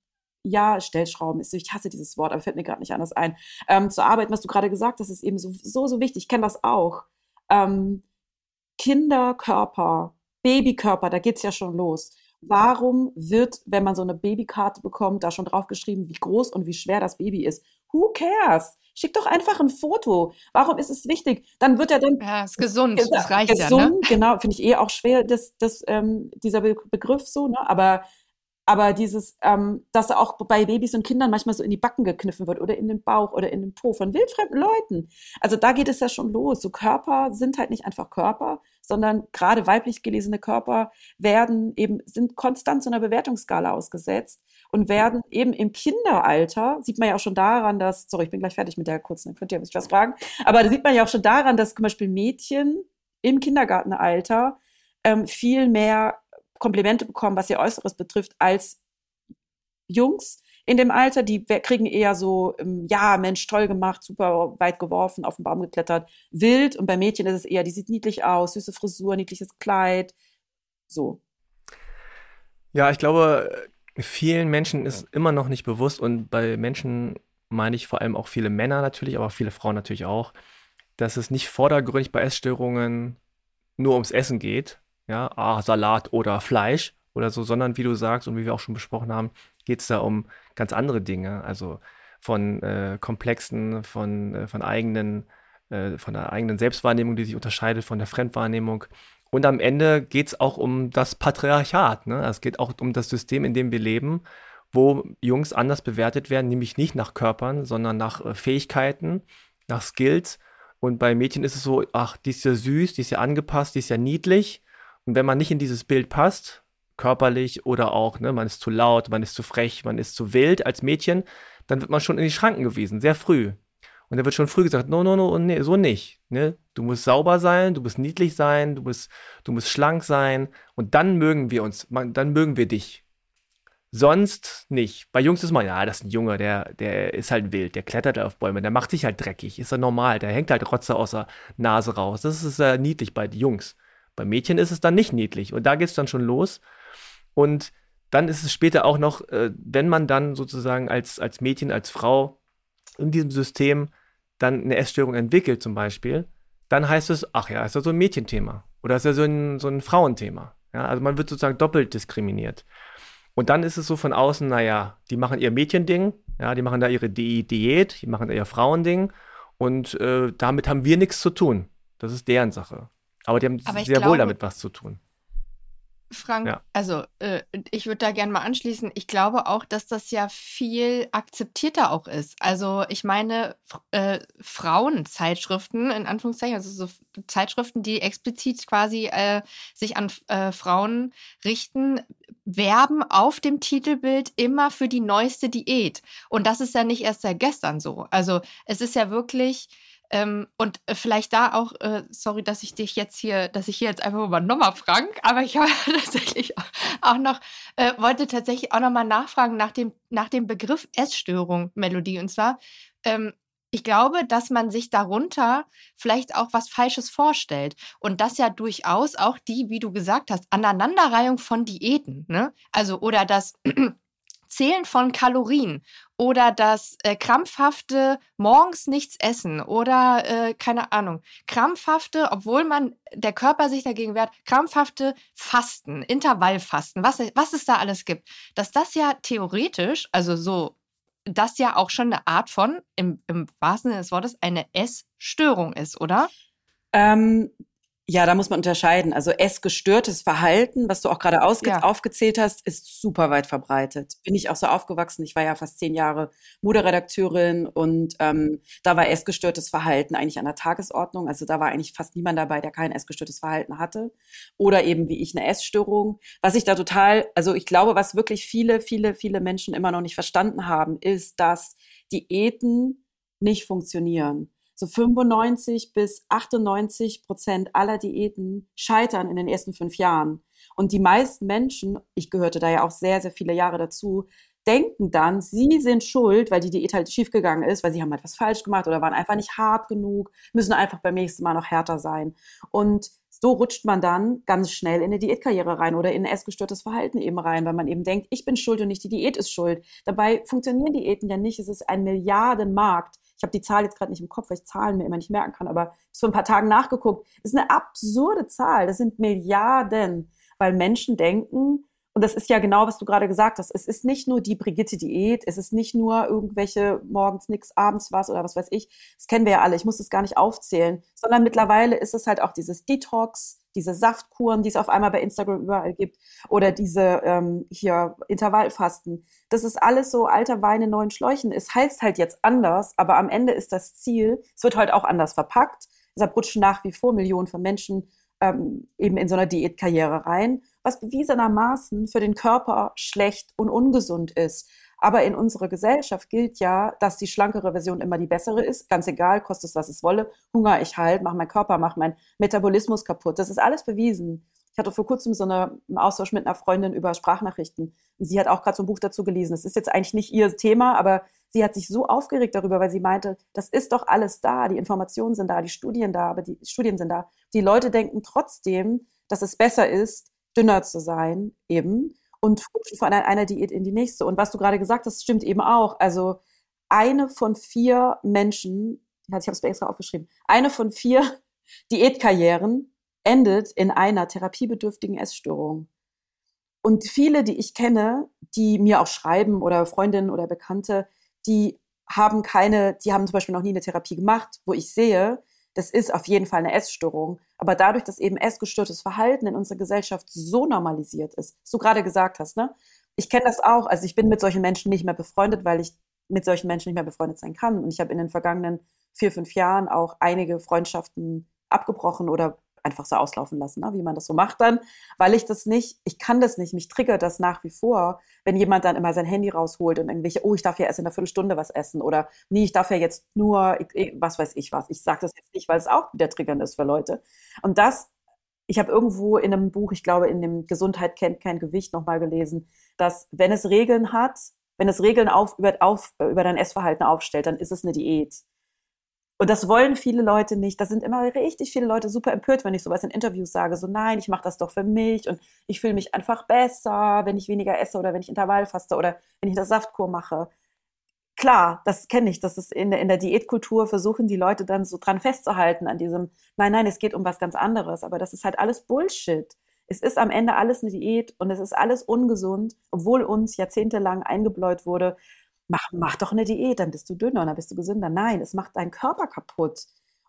D: ja, Stellschrauben ist, ich hasse dieses Wort, aber fällt mir gerade nicht anders ein, ähm, zu arbeiten, was du gerade gesagt hast, ist eben so, so, so wichtig. Ich kenne das auch. Ähm, Kinderkörper, Babykörper, da geht es ja schon los. Warum wird, wenn man so eine Babykarte bekommt, da schon draufgeschrieben, wie groß und wie schwer das Baby ist? Who cares? Schick doch einfach ein Foto. Warum ist es wichtig? Dann wird er dann.
B: Ja, ist gesund. Das reicht
D: gesund,
B: ja. Ne?
D: Genau, finde ich eh auch schwer, das, das, ähm, dieser Begriff so, ne? Aber aber dieses, ähm, dass auch bei Babys und Kindern manchmal so in die Backen gekniffen wird oder in den Bauch oder in den Po von wildfremden Leuten. Also da geht es ja schon los. So Körper sind halt nicht einfach Körper, sondern gerade weiblich gelesene Körper werden eben, sind konstant so einer Bewertungsskala ausgesetzt und werden eben im Kinderalter, sieht man ja auch schon daran, dass, sorry, ich bin gleich fertig mit der kurzen, dann könnt ihr mich was fragen, aber da sieht man ja auch schon daran, dass zum Beispiel Mädchen im Kindergartenalter ähm, viel mehr Komplimente bekommen, was ihr Äußeres betrifft, als Jungs in dem Alter. Die kriegen eher so, ähm, ja, Mensch, toll gemacht, super weit geworfen, auf den Baum geklettert, wild. Und bei Mädchen ist es eher, die sieht niedlich aus, süße Frisur, niedliches Kleid. So.
C: Ja, ich glaube, vielen Menschen ist immer noch nicht bewusst und bei Menschen meine ich vor allem auch viele Männer natürlich, aber viele Frauen natürlich auch, dass es nicht vordergründig bei Essstörungen nur ums Essen geht, ja, ah, Salat oder Fleisch oder so, sondern wie du sagst und wie wir auch schon besprochen haben, geht es da um ganz andere Dinge, also von äh, komplexen, von, äh, von eigenen, äh, von der eigenen Selbstwahrnehmung, die sich unterscheidet von der Fremdwahrnehmung. Und am Ende geht es auch um das Patriarchat. Ne? Es geht auch um das System, in dem wir leben, wo Jungs anders bewertet werden, nämlich nicht nach Körpern, sondern nach äh, Fähigkeiten, nach Skills. Und bei Mädchen ist es so, ach, die ist ja süß, die ist ja angepasst, die ist ja niedlich. Und wenn man nicht in dieses Bild passt, körperlich oder auch, ne, man ist zu laut, man ist zu frech, man ist zu wild als Mädchen, dann wird man schon in die Schranken gewiesen, sehr früh. Und da wird schon früh gesagt, no, no, no, nee, so nicht. Ne? Du musst sauber sein, du musst niedlich sein, du musst, du musst schlank sein und dann mögen wir uns, dann mögen wir dich. Sonst nicht. Bei Jungs ist man, ja, das ist ein Junge, der, der ist halt wild, der klettert auf Bäume, der macht sich halt dreckig, ist ja normal, der hängt halt Rotze aus der Nase raus. Das ist ja niedlich bei Jungs. Bei Mädchen ist es dann nicht niedlich und da geht es dann schon los. Und dann ist es später auch noch, äh, wenn man dann sozusagen als, als Mädchen, als Frau in diesem System dann eine Essstörung entwickelt zum Beispiel, dann heißt es, ach ja, ist ja so ein Mädchenthema oder ist ja so ein, so ein Frauenthema. Ja, also man wird sozusagen doppelt diskriminiert. Und dann ist es so von außen, naja, die machen ihr Mädchending, ja, die machen da ihre Di Diät, die machen da ihr Frauending und äh, damit haben wir nichts zu tun. Das ist deren Sache. Aber die haben Aber sehr glaube, wohl damit was zu tun.
B: Frank, ja. also äh, ich würde da gerne mal anschließen. Ich glaube auch, dass das ja viel akzeptierter auch ist. Also ich meine, äh, Frauenzeitschriften, in Anführungszeichen, also so Zeitschriften, die explizit quasi äh, sich an äh, Frauen richten, werben auf dem Titelbild immer für die neueste Diät. Und das ist ja nicht erst seit gestern so. Also es ist ja wirklich ähm, und äh, vielleicht da auch, äh, sorry, dass ich dich jetzt hier, dass ich hier jetzt einfach übernommen habe, Frank, aber ich habe tatsächlich auch noch, äh, wollte tatsächlich auch nochmal nachfragen nach dem, nach dem Begriff Essstörung, Melodie. Und zwar, ähm, ich glaube, dass man sich darunter vielleicht auch was Falsches vorstellt. Und das ja durchaus auch die, wie du gesagt hast, Aneinanderreihung von Diäten. Ne? Also, oder das Zählen von Kalorien oder das äh, krampfhafte morgens nichts essen oder äh, keine Ahnung, krampfhafte, obwohl man der Körper sich dagegen wehrt, krampfhafte Fasten, Intervallfasten, was, was es da alles gibt, dass das ja theoretisch, also so, das ja auch schon eine Art von, im, im wahrsten Sinne des Wortes, eine Essstörung ist, oder?
D: Ähm, ja, da muss man unterscheiden. Also essgestörtes Verhalten, was du auch gerade ja. aufgezählt hast, ist super weit verbreitet. Bin ich auch so aufgewachsen. Ich war ja fast zehn Jahre Moderedakteurin und ähm, da war essgestörtes Verhalten eigentlich an der Tagesordnung. Also da war eigentlich fast niemand dabei, der kein essgestörtes Verhalten hatte. Oder eben wie ich eine Essstörung. Was ich da total, also ich glaube, was wirklich viele, viele, viele Menschen immer noch nicht verstanden haben, ist, dass Diäten nicht funktionieren so 95 bis 98 Prozent aller Diäten scheitern in den ersten fünf Jahren. Und die meisten Menschen, ich gehörte da ja auch sehr, sehr viele Jahre dazu, denken dann, sie sind schuld, weil die Diät halt schiefgegangen ist, weil sie haben etwas falsch gemacht oder waren einfach nicht hart genug, müssen einfach beim nächsten Mal noch härter sein. Und so rutscht man dann ganz schnell in eine Diätkarriere rein oder in ein essgestörtes Verhalten eben rein, weil man eben denkt, ich bin schuld und nicht die Diät ist schuld. Dabei funktionieren Diäten ja nicht. Es ist ein Milliardenmarkt ich habe die Zahl jetzt gerade nicht im Kopf, weil ich Zahlen mir immer nicht merken kann, aber ich vor ein paar Tagen nachgeguckt. Das ist eine absurde Zahl. Das sind Milliarden, weil Menschen denken, und das ist ja genau, was du gerade gesagt hast. Es ist nicht nur die Brigitte-Diät, es ist nicht nur irgendwelche morgens nix, abends was oder was weiß ich. Das kennen wir ja alle. Ich muss das gar nicht aufzählen. Sondern mittlerweile ist es halt auch dieses Detox, diese Saftkuren, die es auf einmal bei Instagram überall gibt, oder diese ähm, hier Intervallfasten. Das ist alles so alter Wein in neuen Schläuchen. Es heißt halt jetzt anders, aber am Ende ist das Ziel, es wird halt auch anders verpackt. Deshalb rutschen nach wie vor Millionen von Menschen ähm, eben in so einer Diätkarriere rein, was bewiesenermaßen für den Körper schlecht und ungesund ist. Aber in unserer Gesellschaft gilt ja, dass die schlankere Version immer die bessere ist. Ganz egal, kostet es, was es wolle. Hunger ich halt, mache mein Körper, mache mein Metabolismus kaputt. Das ist alles bewiesen. Ich hatte vor kurzem so eine, einen Austausch mit einer Freundin über Sprachnachrichten. Und sie hat auch gerade so ein Buch dazu gelesen. Das ist jetzt eigentlich nicht ihr Thema, aber sie hat sich so aufgeregt darüber, weil sie meinte, das ist doch alles da, die Informationen sind da, die Studien da, aber die Studien sind da. Die Leute denken trotzdem, dass es besser ist, dünner zu sein, eben, und von einer Diät in die nächste. Und was du gerade gesagt hast, stimmt eben auch. Also eine von vier Menschen, ich habe es mir extra aufgeschrieben, eine von vier Diätkarrieren endet in einer therapiebedürftigen Essstörung. Und viele, die ich kenne, die mir auch schreiben oder Freundinnen oder Bekannte, die haben keine, die haben zum Beispiel noch nie eine Therapie gemacht, wo ich sehe, das ist auf jeden Fall eine Essstörung. Aber dadurch, dass eben essgestörtes Verhalten in unserer Gesellschaft so normalisiert ist, was du gerade gesagt hast, ne? Ich kenne das auch. Also ich bin mit solchen Menschen nicht mehr befreundet, weil ich mit solchen Menschen nicht mehr befreundet sein kann. Und ich habe in den vergangenen vier, fünf Jahren auch einige Freundschaften abgebrochen oder einfach so auslaufen lassen, ne? wie man das so macht dann, weil ich das nicht, ich kann das nicht, mich triggert das nach wie vor, wenn jemand dann immer sein Handy rausholt und irgendwelche, oh, ich darf ja erst in einer Viertelstunde was essen oder nee, ich darf ja jetzt nur, was weiß ich was. Ich sage das jetzt nicht, weil es auch wieder triggernd ist für Leute. Und das, ich habe irgendwo in einem Buch, ich glaube in dem Gesundheit kennt kein Gewicht nochmal gelesen, dass wenn es Regeln hat, wenn es Regeln auf, über, auf, über dein Essverhalten aufstellt, dann ist es eine Diät. Und das wollen viele Leute nicht. Da sind immer richtig viele Leute super empört, wenn ich sowas in Interviews sage. So, nein, ich mache das doch für mich und ich fühle mich einfach besser, wenn ich weniger esse oder wenn ich Intervall faste oder wenn ich das Saftkur mache. Klar, das kenne ich. Das ist in der, in der Diätkultur versuchen die Leute dann so dran festzuhalten an diesem, nein, nein, es geht um was ganz anderes. Aber das ist halt alles Bullshit. Es ist am Ende alles eine Diät und es ist alles ungesund, obwohl uns jahrzehntelang eingebläut wurde, mach, mach doch eine Diät, dann bist du dünner und dann bist du gesünder. Nein, es macht deinen Körper kaputt.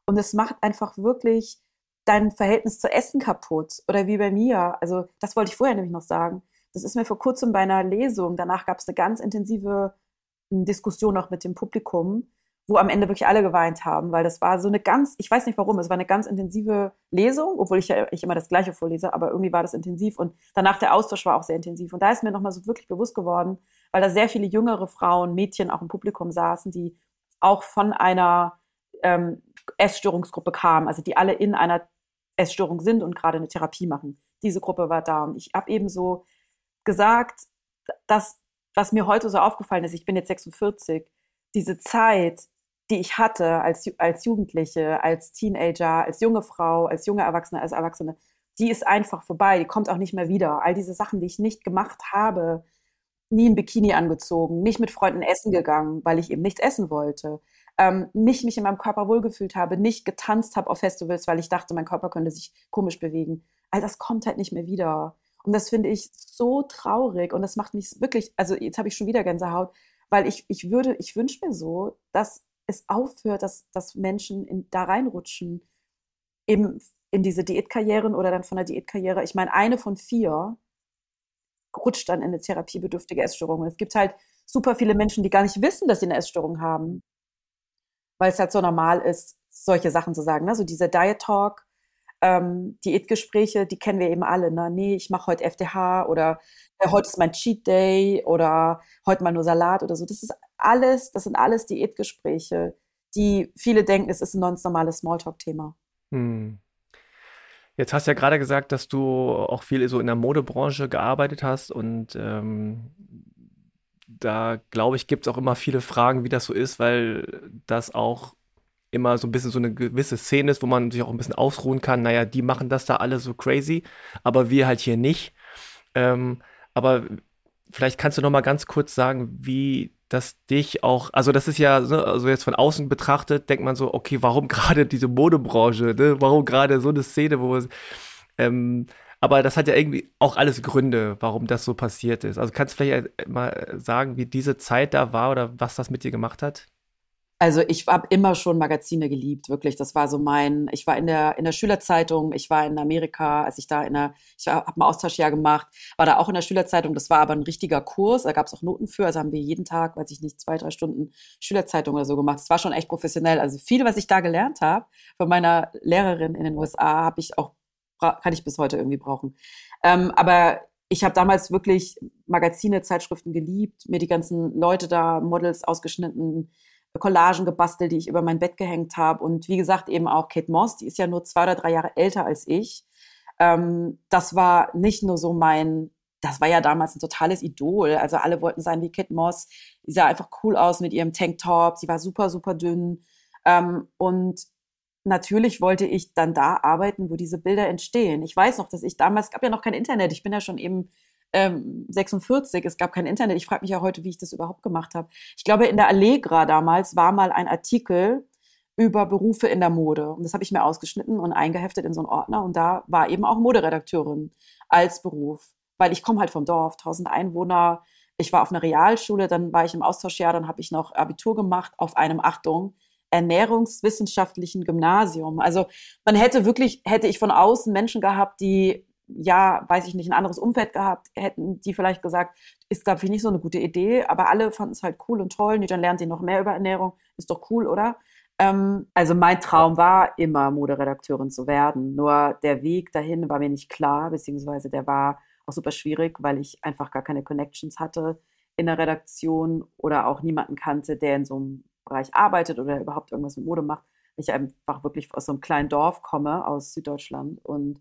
D: Und es macht einfach wirklich dein Verhältnis zu Essen kaputt. Oder wie bei mir. Also, das wollte ich vorher nämlich noch sagen. Das ist mir vor kurzem bei einer Lesung, danach gab es eine ganz intensive hm, Diskussion noch mit dem Publikum, wo am Ende wirklich alle geweint haben, weil das war so eine ganz, ich weiß nicht warum, es war eine ganz intensive Lesung, obwohl ich ja nicht immer das Gleiche vorlese, aber irgendwie war das intensiv und danach der Austausch war auch sehr intensiv. Und da ist mir nochmal so wirklich bewusst geworden, weil da sehr viele jüngere Frauen, Mädchen auch im Publikum saßen, die auch von einer ähm, Essstörungsgruppe kamen, also die alle in einer Essstörung sind und gerade eine Therapie machen. Diese Gruppe war da und ich habe eben so gesagt, dass was mir heute so aufgefallen ist, ich bin jetzt 46, diese Zeit, die ich hatte als, als Jugendliche, als Teenager, als junge Frau, als junge Erwachsene, als Erwachsene, die ist einfach vorbei, die kommt auch nicht mehr wieder. All diese Sachen, die ich nicht gemacht habe, nie ein Bikini angezogen, nicht mit Freunden essen gegangen, weil ich eben nichts essen wollte, ähm, nicht mich in meinem Körper wohlgefühlt habe, nicht getanzt habe auf Festivals, weil ich dachte, mein Körper könnte sich komisch bewegen. All das kommt halt nicht mehr wieder. Und das finde ich so traurig und das macht mich wirklich, also jetzt habe ich schon wieder Gänsehaut, weil ich, ich würde, ich wünsche mir so, dass es aufhört, dass, dass Menschen in, da reinrutschen, eben in diese Diätkarrieren oder dann von der Diätkarriere. Ich meine, eine von vier rutscht dann in eine therapiebedürftige Essstörung. Und es gibt halt super viele Menschen, die gar nicht wissen, dass sie eine Essstörung haben, weil es halt so normal ist, solche Sachen zu sagen. Ne? So dieser Diet Talk, ähm, Diätgespräche, die kennen wir eben alle. Ne? Nee, ich mache heute FDH oder äh, heute ist mein Cheat Day oder heute mal nur Salat oder so. Das ist alles, das sind alles Diätgespräche, die viele denken, es ist ein ganz normales Smalltalk-Thema. Hm.
C: Jetzt hast du ja gerade gesagt, dass du auch viel so in der Modebranche gearbeitet hast und ähm, da glaube ich, gibt es auch immer viele Fragen, wie das so ist, weil das auch immer so ein bisschen so eine gewisse Szene ist, wo man sich auch ein bisschen ausruhen kann. Naja, die machen das da alle so crazy, aber wir halt hier nicht. Ähm, aber vielleicht kannst du noch mal ganz kurz sagen, wie das dich auch, also das ist ja, so, also jetzt von außen betrachtet, denkt man so, okay, warum gerade diese Modebranche, ne? warum gerade so eine Szene, wo ähm, aber das hat ja irgendwie auch alles Gründe, warum das so passiert ist. Also kannst du vielleicht mal sagen, wie diese Zeit da war oder was das mit dir gemacht hat?
D: Also ich habe immer schon Magazine geliebt, wirklich. Das war so mein, ich war in der, in der Schülerzeitung, ich war in Amerika, als ich da in der, ich habe ein Austauschjahr gemacht, war da auch in der Schülerzeitung, das war aber ein richtiger Kurs, da gab es auch Noten für, also haben wir jeden Tag, weiß ich nicht, zwei, drei Stunden Schülerzeitung oder so gemacht. Das war schon echt professionell. Also viel, was ich da gelernt habe von meiner Lehrerin in den USA, habe ich auch, kann ich bis heute irgendwie brauchen. Ähm, aber ich habe damals wirklich Magazine, Zeitschriften geliebt, mir die ganzen Leute da, Models ausgeschnitten, Collagen gebastelt, die ich über mein Bett gehängt habe. Und wie gesagt, eben auch Kate Moss, die ist ja nur zwei oder drei Jahre älter als ich. Ähm, das war nicht nur so mein, das war ja damals ein totales Idol. Also alle wollten sein wie Kate Moss. Die sah einfach cool aus mit ihrem Tanktop. Sie war super, super dünn. Ähm, und natürlich wollte ich dann da arbeiten, wo diese Bilder entstehen. Ich weiß noch, dass ich damals, es gab ja noch kein Internet. Ich bin ja schon eben ähm, 46, es gab kein Internet. Ich frage mich ja heute, wie ich das überhaupt gemacht habe. Ich glaube, in der Allegra damals war mal ein Artikel über Berufe in der Mode. Und das habe ich mir ausgeschnitten und eingeheftet in so einen Ordner. Und da war eben auch Moderedakteurin als Beruf. Weil ich komme halt vom Dorf, 1000 Einwohner. Ich war auf einer Realschule, dann war ich im Austauschjahr, dann habe ich noch Abitur gemacht auf einem, Achtung, ernährungswissenschaftlichen Gymnasium. Also man hätte wirklich, hätte ich von außen Menschen gehabt, die ja, weiß ich nicht, ein anderes Umfeld gehabt, hätten die vielleicht gesagt, ist, glaube ich, nicht so eine gute Idee, aber alle fanden es halt cool und toll. Nee, dann lernen sie noch mehr über Ernährung, ist doch cool, oder? Ähm, also mein Traum war immer, Moderedakteurin zu werden. Nur der Weg dahin war mir nicht klar, beziehungsweise der war auch super schwierig, weil ich einfach gar keine Connections hatte in der Redaktion oder auch niemanden kannte, der in so einem Bereich arbeitet oder überhaupt irgendwas mit Mode macht. Ich einfach wirklich aus so einem kleinen Dorf komme, aus Süddeutschland und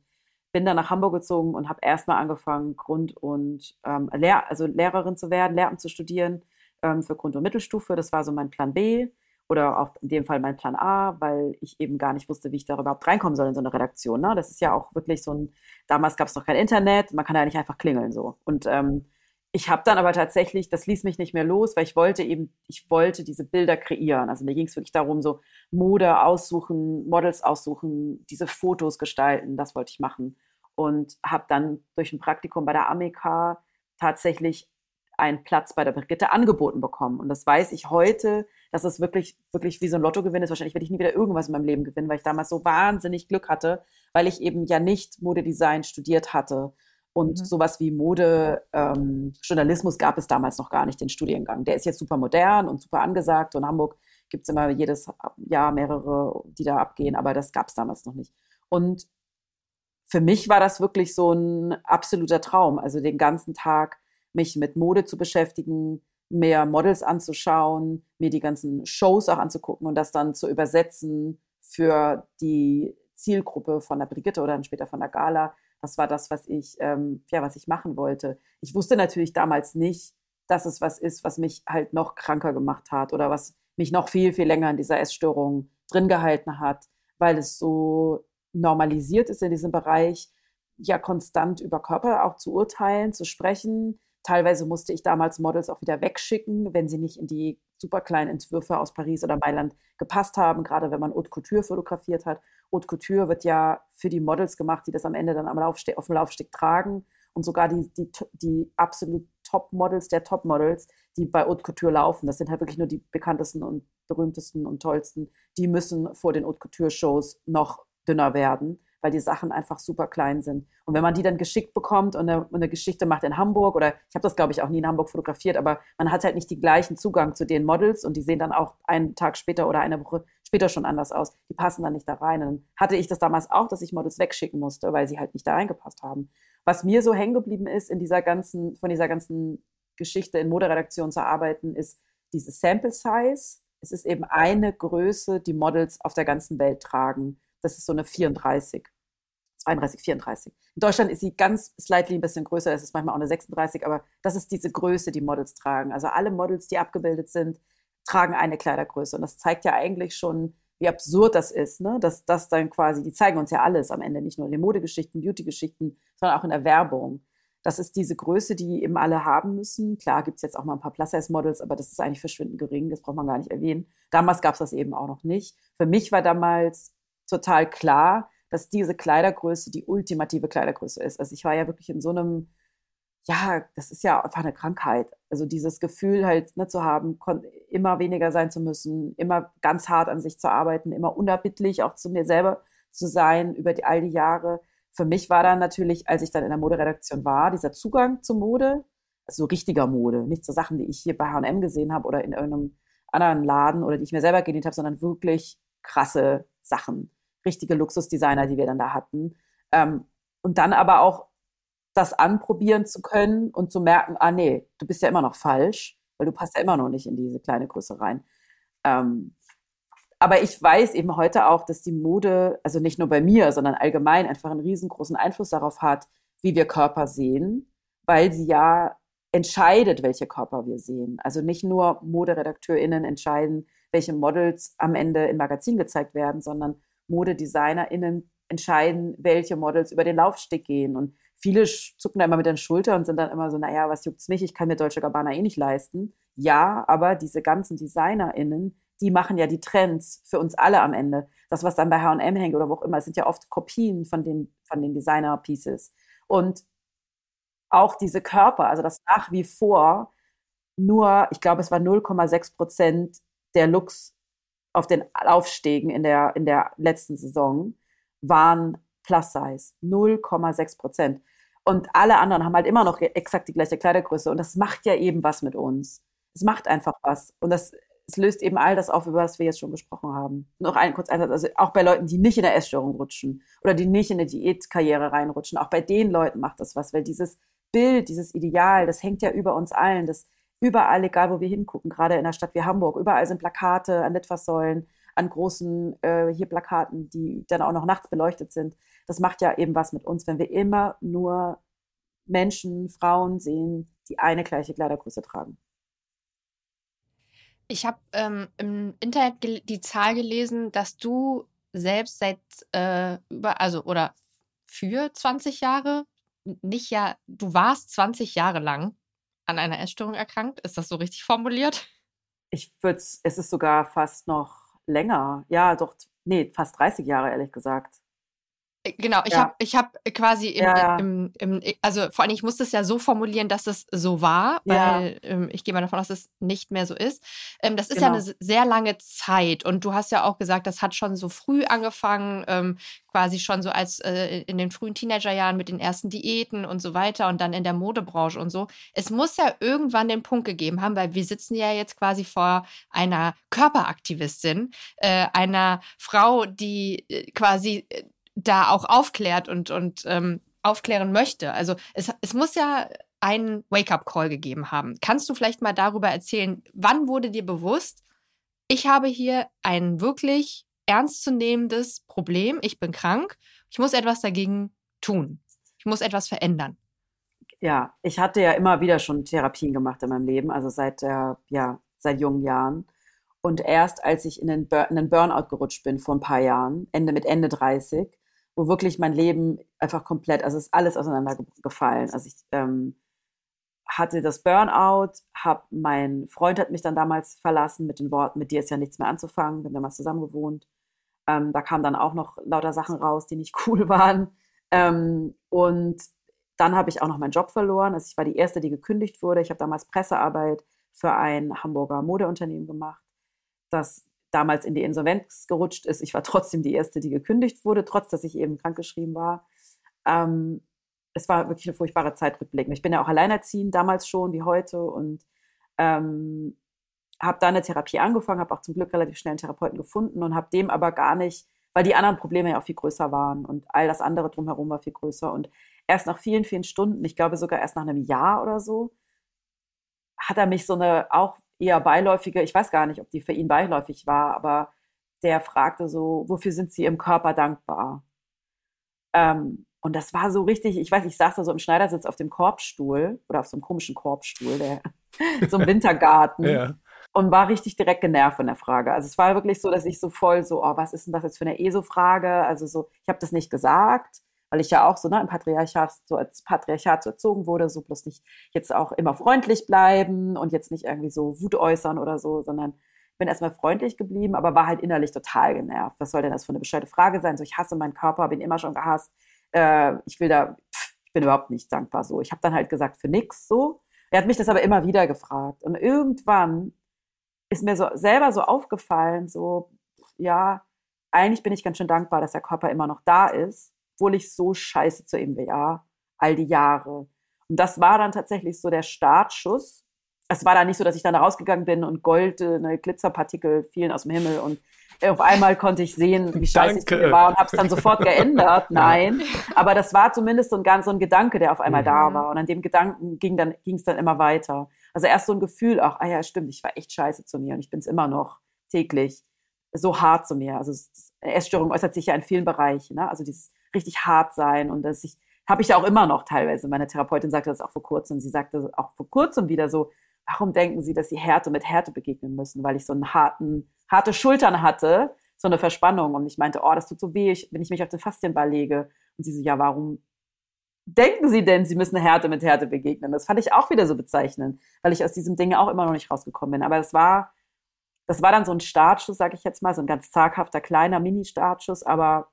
D: bin dann nach Hamburg gezogen und habe erstmal angefangen, Grund- und ähm, Lehr also Lehrerin zu werden, Lehramt zu studieren ähm, für Grund- und Mittelstufe. Das war so mein Plan B oder auch in dem Fall mein Plan A, weil ich eben gar nicht wusste, wie ich da überhaupt reinkommen soll in so eine Redaktion. Ne? Das ist ja auch wirklich so ein, damals gab es noch kein Internet, man kann ja nicht einfach klingeln so. Und ähm, ich habe dann aber tatsächlich, das ließ mich nicht mehr los, weil ich wollte eben, ich wollte diese Bilder kreieren. Also mir ging es wirklich darum, so Mode aussuchen, Models aussuchen, diese Fotos gestalten, das wollte ich machen. Und habe dann durch ein Praktikum bei der Amica tatsächlich einen Platz bei der Brigitte angeboten bekommen. Und das weiß ich heute, dass es wirklich, wirklich wie so ein Lottogewinn ist. Wahrscheinlich werde ich nie wieder irgendwas in meinem Leben gewinnen, weil ich damals so wahnsinnig Glück hatte, weil ich eben ja nicht Modedesign studiert hatte. Und mhm. sowas wie Modejournalismus ähm, gab es damals noch gar nicht, den Studiengang. Der ist jetzt super modern und super angesagt. Und in Hamburg gibt es immer jedes Jahr mehrere, die da abgehen, aber das gab es damals noch nicht. Und für mich war das wirklich so ein absoluter Traum. Also den ganzen Tag mich mit Mode zu beschäftigen, mehr Models anzuschauen, mir die ganzen Shows auch anzugucken und das dann zu übersetzen für die Zielgruppe von der Brigitte oder dann später von der Gala. Das war das, was ich, ähm, ja, was ich machen wollte. Ich wusste natürlich damals nicht, dass es was ist, was mich halt noch kranker gemacht hat oder was mich noch viel, viel länger in dieser Essstörung drin gehalten hat, weil es so normalisiert ist in diesem Bereich, ja konstant über Körper auch zu urteilen, zu sprechen, Teilweise musste ich damals Models auch wieder wegschicken, wenn sie nicht in die super kleinen Entwürfe aus Paris oder Mailand gepasst haben, gerade wenn man Haute Couture fotografiert hat. Haute Couture wird ja für die Models gemacht, die das am Ende dann am Laufste auf dem Laufsteg tragen. Und sogar die, die, die absolut Top-Models der Top-Models, die bei Haute Couture laufen, das sind halt wirklich nur die bekanntesten und berühmtesten und tollsten, die müssen vor den Haute Couture-Shows noch dünner werden weil die Sachen einfach super klein sind. Und wenn man die dann geschickt bekommt und eine, eine Geschichte macht in Hamburg, oder ich habe das, glaube ich, auch nie in Hamburg fotografiert, aber man hat halt nicht den gleichen Zugang zu den Models und die sehen dann auch einen Tag später oder eine Woche später schon anders aus. Die passen dann nicht da rein. Und dann hatte ich das damals auch, dass ich Models wegschicken musste, weil sie halt nicht da reingepasst haben. Was mir so hängen geblieben ist in dieser ganzen, von dieser ganzen Geschichte in Moderedaktion zu arbeiten, ist diese Sample Size. Es ist eben eine Größe, die Models auf der ganzen Welt tragen. Das ist so eine 34. 32, 34. In Deutschland ist sie ganz slightly ein bisschen größer, es ist manchmal auch eine 36, aber das ist diese Größe, die Models tragen. Also alle Models, die abgebildet sind, tragen eine Kleidergröße. Und das zeigt ja eigentlich schon, wie absurd das ist, ne? dass das dann quasi, die zeigen uns ja alles am Ende, nicht nur in den Modegeschichten, Beauty-Geschichten, sondern auch in der Werbung. Das ist diese Größe, die eben alle haben müssen. Klar gibt es jetzt auch mal ein paar Plus-Size-Models, aber das ist eigentlich verschwindend gering, das braucht man gar nicht erwähnen. Damals gab es das eben auch noch nicht. Für mich war damals total klar, dass diese Kleidergröße die ultimative Kleidergröße ist. Also ich war ja wirklich in so einem, ja, das ist ja einfach eine Krankheit. Also dieses Gefühl halt ne, zu haben, immer weniger sein zu müssen, immer ganz hart an sich zu arbeiten, immer unerbittlich auch zu mir selber zu sein über die, all die Jahre. Für mich war dann natürlich, als ich dann in der Moderedaktion war, dieser Zugang zur Mode, also so richtiger Mode, nicht so Sachen, die ich hier bei H&M gesehen habe oder in irgendeinem anderen Laden oder die ich mir selber genäht habe, sondern wirklich krasse Sachen richtige Luxusdesigner, die wir dann da hatten. Ähm, und dann aber auch das anprobieren zu können und zu merken, ah nee, du bist ja immer noch falsch, weil du passt ja immer noch nicht in diese kleine Größe rein. Ähm, aber ich weiß eben heute auch, dass die Mode, also nicht nur bei mir, sondern allgemein einfach einen riesengroßen Einfluss darauf hat, wie wir Körper sehen, weil sie ja entscheidet, welche Körper wir sehen. Also nicht nur ModeredakteurInnen entscheiden, welche Models am Ende im Magazin gezeigt werden, sondern ModedesignerInnen entscheiden, welche Models über den Laufsteg gehen. Und viele zucken da immer mit den Schultern und sind dann immer so, naja, was juckt's mich? Ich kann mir Deutsche Gabbana eh nicht leisten. Ja, aber diese ganzen DesignerInnen, die machen ja die Trends für uns alle am Ende. Das, was dann bei H&M hängt oder wo auch immer, sind ja oft Kopien von den, von den Designer-Pieces. Und auch diese Körper, also das nach wie vor nur, ich glaube, es war 0,6 Prozent der Looks auf den Laufstegen in der, in der letzten Saison waren Plus Size, 0,6 Prozent. Und alle anderen haben halt immer noch exakt die gleiche Kleidergröße. Und das macht ja eben was mit uns. Es macht einfach was. Und das es löst eben all das auf, über das wir jetzt schon gesprochen haben. Noch ein kurz Einsatz, also auch bei Leuten, die nicht in der Essstörung rutschen oder die nicht in eine Diätkarriere reinrutschen, auch bei den Leuten macht das was, weil dieses Bild, dieses Ideal, das hängt ja über uns allen, das überall, egal wo wir hingucken, gerade in einer Stadt wie Hamburg, überall sind Plakate an Litfaßsäulen, an großen äh, hier Plakaten, die dann auch noch nachts beleuchtet sind. Das macht ja eben was mit uns, wenn wir immer nur Menschen, Frauen sehen, die eine gleiche Kleidergröße tragen.
B: Ich habe ähm, im Internet die Zahl gelesen, dass du selbst seit äh, über, also oder für 20 Jahre, nicht ja, du warst 20 Jahre lang an einer Essstörung erkrankt. Ist das so richtig formuliert?
D: Ich würde, es ist sogar fast noch länger. Ja, doch, nee, fast 30 Jahre, ehrlich gesagt.
B: Äh, genau, ich ja. habe ich hab quasi im, ja, ja. Im, im, also vor allem, ich muss das ja so formulieren, dass es so war, weil ähm, ich gehe mal davon aus, dass es nicht mehr so ist. Ähm, das ist genau. ja eine sehr lange Zeit und du hast ja auch gesagt, das hat schon so früh angefangen, ähm, quasi schon so als äh, in den frühen Teenagerjahren mit den ersten Diäten und so weiter und dann in der Modebranche und so. Es muss ja irgendwann den Punkt gegeben haben, weil wir sitzen ja jetzt quasi vor einer Körperaktivistin, äh, einer Frau, die äh, quasi äh, da auch aufklärt und, und ähm, aufklären möchte. Also es, es muss ja einen Wake-up-Call gegeben haben. Kannst du vielleicht mal darüber erzählen, wann wurde dir bewusst, ich habe hier ein wirklich ernstzunehmendes Problem, ich bin krank, ich muss etwas dagegen tun, ich muss etwas verändern.
D: Ja, ich hatte ja immer wieder schon Therapien gemacht in meinem Leben, also seit, äh, ja, seit jungen Jahren. Und erst als ich in den, Bur in den Burnout gerutscht bin vor ein paar Jahren, Ende mit Ende 30, wo wirklich mein Leben einfach komplett, also ist alles auseinandergefallen. Also ich ähm, hatte das Burnout, hab, mein Freund hat mich dann damals verlassen mit den Worten, mit dir ist ja nichts mehr anzufangen, bin damals zusammen gewohnt. Ähm, da kamen dann auch noch lauter Sachen raus, die nicht cool waren. Ähm, und dann habe ich auch noch meinen Job verloren. Also ich war die Erste, die gekündigt wurde. Ich habe damals Pressearbeit für ein Hamburger Modeunternehmen gemacht, das damals in die Insolvenz gerutscht ist. Ich war trotzdem die Erste, die gekündigt wurde, trotz dass ich eben krankgeschrieben war. Ähm, es war wirklich eine furchtbare Zeit rückblickend. Ich bin ja auch alleinerziehend, damals schon wie heute und ähm, habe da eine Therapie angefangen, habe auch zum Glück relativ schnell einen Therapeuten gefunden und habe dem aber gar nicht, weil die anderen Probleme ja auch viel größer waren und all das andere drumherum war viel größer. Und erst nach vielen, vielen Stunden, ich glaube sogar erst nach einem Jahr oder so, hat er mich so eine auch eher beiläufige, ich weiß gar nicht, ob die für ihn beiläufig war, aber der fragte so, wofür sind Sie im Körper dankbar? Ähm, und das war so richtig, ich weiß, ich saß da so im Schneidersitz auf dem Korbstuhl oder auf so einem komischen Korbstuhl, der, so im Wintergarten. ja. Und war richtig direkt genervt von der Frage. Also es war wirklich so, dass ich so voll so, oh, was ist denn das jetzt für eine ESO-Frage? Also so, ich habe das nicht gesagt weil ich ja auch so ne, im Patriarchat, so als Patriarchat so erzogen wurde, so bloß nicht jetzt auch immer freundlich bleiben und jetzt nicht irgendwie so Wut äußern oder so, sondern bin erstmal freundlich geblieben, aber war halt innerlich total genervt. Was soll denn das für eine bescheuerte Frage sein? So, ich hasse meinen Körper, bin immer schon gehasst. Äh, ich will da, pff, ich bin überhaupt nicht dankbar so. Ich habe dann halt gesagt, für nix so. Er hat mich das aber immer wieder gefragt. Und irgendwann ist mir so selber so aufgefallen, so, ja, eigentlich bin ich ganz schön dankbar, dass der Körper immer noch da ist obwohl ich so scheiße zu ihm war, all die Jahre. Und das war dann tatsächlich so der Startschuss. Es war dann nicht so, dass ich dann rausgegangen bin und goldene äh, Glitzerpartikel fielen aus dem Himmel und auf einmal konnte ich sehen, wie scheiße ich zu mir war und habe es dann sofort geändert. Nein, aber das war zumindest so ein ganz so ein Gedanke, der auf einmal mhm. da war und an dem Gedanken ging dann ging es dann immer weiter. Also erst so ein Gefühl, auch ah ja stimmt, ich war echt scheiße zu mir und ich bin es immer noch täglich so hart zu mir. Also Essstörung äußert sich ja in vielen Bereichen. Ne? Also dieses richtig hart sein und dass ich, habe ich ja auch immer noch teilweise. Meine Therapeutin sagte das auch vor kurzem. Sie sagte auch vor kurzem wieder so, warum denken Sie, dass Sie Härte mit Härte begegnen müssen? Weil ich so einen harten, harte Schultern hatte, so eine Verspannung. Und ich meinte, oh, das tut so weh, wenn ich mich auf den Faszienball lege. Und sie so, ja, warum denken Sie denn, Sie müssen Härte mit Härte begegnen? Das fand ich auch wieder so bezeichnend, weil ich aus diesem Ding auch immer noch nicht rausgekommen bin. Aber es war, das war dann so ein Startschuss, sage ich jetzt mal, so ein ganz zaghafter, kleiner Mini-Startschuss, aber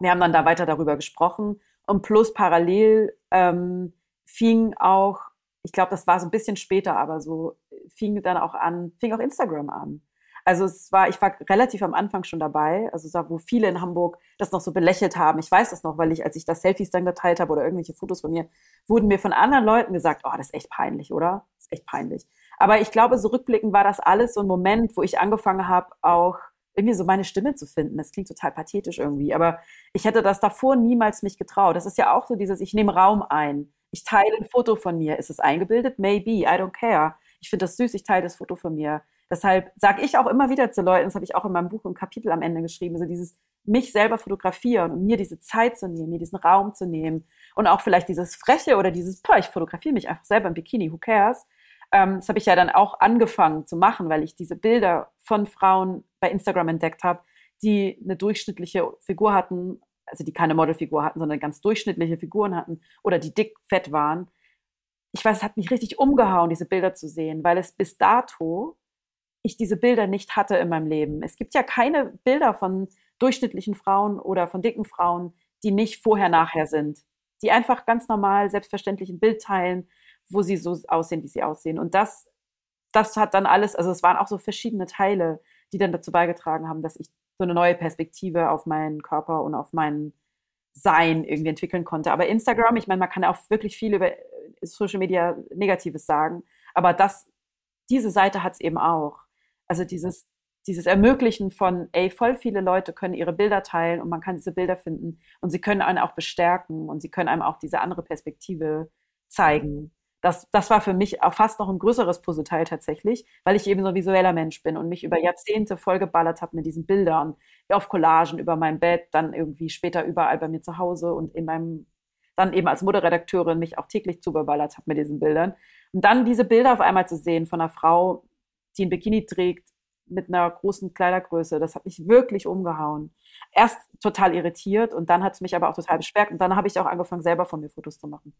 D: wir haben dann da weiter darüber gesprochen und plus parallel ähm, fing auch, ich glaube, das war so ein bisschen später, aber so fing dann auch an, fing auch Instagram an. Also es war, ich war relativ am Anfang schon dabei, also da, wo viele in Hamburg das noch so belächelt haben. Ich weiß das noch, weil ich, als ich das Selfies dann geteilt habe oder irgendwelche Fotos von mir, wurden mir von anderen Leuten gesagt, oh, das ist echt peinlich, oder? Das ist echt peinlich. Aber ich glaube, so rückblickend war das alles so ein Moment, wo ich angefangen habe, auch irgendwie so meine Stimme zu finden. Das klingt total pathetisch irgendwie, aber ich hätte das davor niemals mich getraut. Das ist ja auch so dieses, ich nehme Raum ein. Ich teile ein Foto von mir. Ist es eingebildet? Maybe. I don't care. Ich finde das süß. Ich teile das Foto von mir. Deshalb sage ich auch immer wieder zu Leuten, das habe ich auch in meinem Buch im Kapitel am Ende geschrieben, so dieses mich selber fotografieren und mir diese Zeit zu nehmen, mir diesen Raum zu nehmen und auch vielleicht dieses Freche oder dieses, ich fotografiere mich einfach selber im Bikini, who cares? Ähm, das habe ich ja dann auch angefangen zu machen, weil ich diese Bilder von Frauen bei Instagram entdeckt habe, die eine durchschnittliche Figur hatten, also die keine Modelfigur hatten, sondern ganz durchschnittliche Figuren hatten oder die dick fett waren. Ich weiß, es hat mich richtig umgehauen, diese Bilder zu sehen, weil es bis dato ich diese Bilder nicht hatte in meinem Leben. Es gibt ja keine Bilder von durchschnittlichen Frauen oder von dicken Frauen, die nicht vorher-nachher sind, die einfach ganz normal, selbstverständlich ein Bild teilen, wo sie so aussehen, wie sie aussehen. Und das, das hat dann alles, also es waren auch so verschiedene Teile, die dann dazu beigetragen haben, dass ich so eine neue Perspektive auf meinen Körper und auf mein Sein irgendwie entwickeln konnte. Aber Instagram, ich meine, man kann auch wirklich viel über Social Media Negatives sagen, aber das, diese Seite hat es eben auch. Also dieses, dieses Ermöglichen von, ey, voll viele Leute können ihre Bilder teilen und man kann diese Bilder finden und sie können einen auch bestärken und sie können einem auch diese andere Perspektive zeigen. Das, das war für mich auch fast noch ein größeres Puzzleteil tatsächlich, weil ich eben so ein visueller Mensch bin und mich über Jahrzehnte vollgeballert habe mit diesen Bildern, auf Collagen über mein Bett, dann irgendwie später überall bei mir zu Hause und in meinem, dann eben als Moderedakteurin mich auch täglich zugeballert habe mit diesen Bildern. Und dann diese Bilder auf einmal zu sehen von einer Frau, die ein Bikini trägt mit einer großen Kleidergröße. Das hat mich wirklich umgehauen. Erst total irritiert und dann hat es mich aber auch total bestärkt und dann habe ich auch angefangen, selber von mir Fotos zu machen.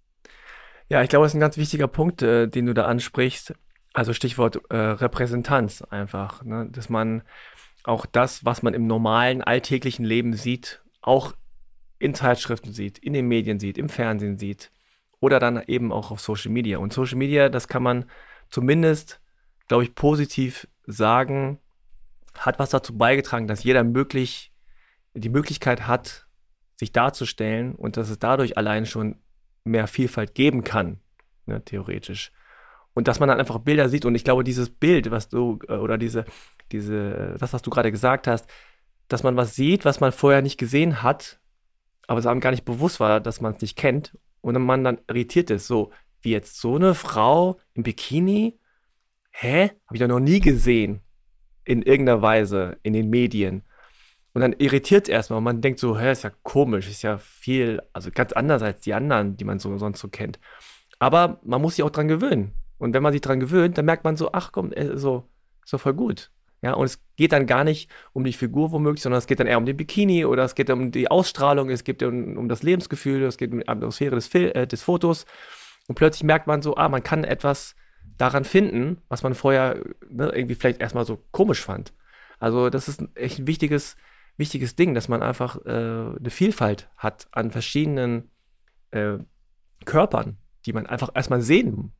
C: Ja, ich glaube, das ist ein ganz wichtiger Punkt, äh, den du da ansprichst. Also Stichwort äh, Repräsentanz einfach, ne? dass man auch das, was man im normalen alltäglichen Leben sieht, auch in Zeitschriften sieht, in den Medien sieht, im Fernsehen sieht oder dann eben auch auf Social Media. Und Social Media, das kann man zumindest glaube ich, positiv sagen, hat was dazu beigetragen, dass jeder möglich die Möglichkeit hat, sich darzustellen und dass es dadurch allein schon mehr Vielfalt geben kann, ne, theoretisch. Und dass man dann einfach Bilder sieht und ich glaube, dieses Bild, was du, äh, oder diese, diese, das, was du gerade gesagt hast, dass man was sieht, was man vorher nicht gesehen hat, aber es einem gar nicht bewusst war, dass man es nicht kennt und man dann irritiert ist, so wie jetzt so eine Frau im Bikini hä? Habe ich doch noch nie gesehen. In irgendeiner Weise in den Medien. Und dann irritiert es erstmal und man denkt so, hä, ist ja komisch, ist ja viel, also ganz anders als die anderen, die man so sonst so kennt. Aber man muss sich auch dran gewöhnen. Und wenn man sich dran gewöhnt, dann merkt man so, ach komm, äh, so, doch voll gut. Ja, und es geht dann gar nicht um die Figur womöglich, sondern es geht dann eher um den Bikini oder es geht um die Ausstrahlung, es geht um, um das Lebensgefühl, es geht um die Atmosphäre des, Fil äh, des Fotos. Und plötzlich merkt man so, ah, man kann etwas daran finden, was man vorher ne, irgendwie vielleicht erstmal so komisch fand. Also das ist echt ein wichtiges, wichtiges Ding, dass man einfach äh, eine Vielfalt hat an verschiedenen äh, Körpern, die man einfach erstmal sehen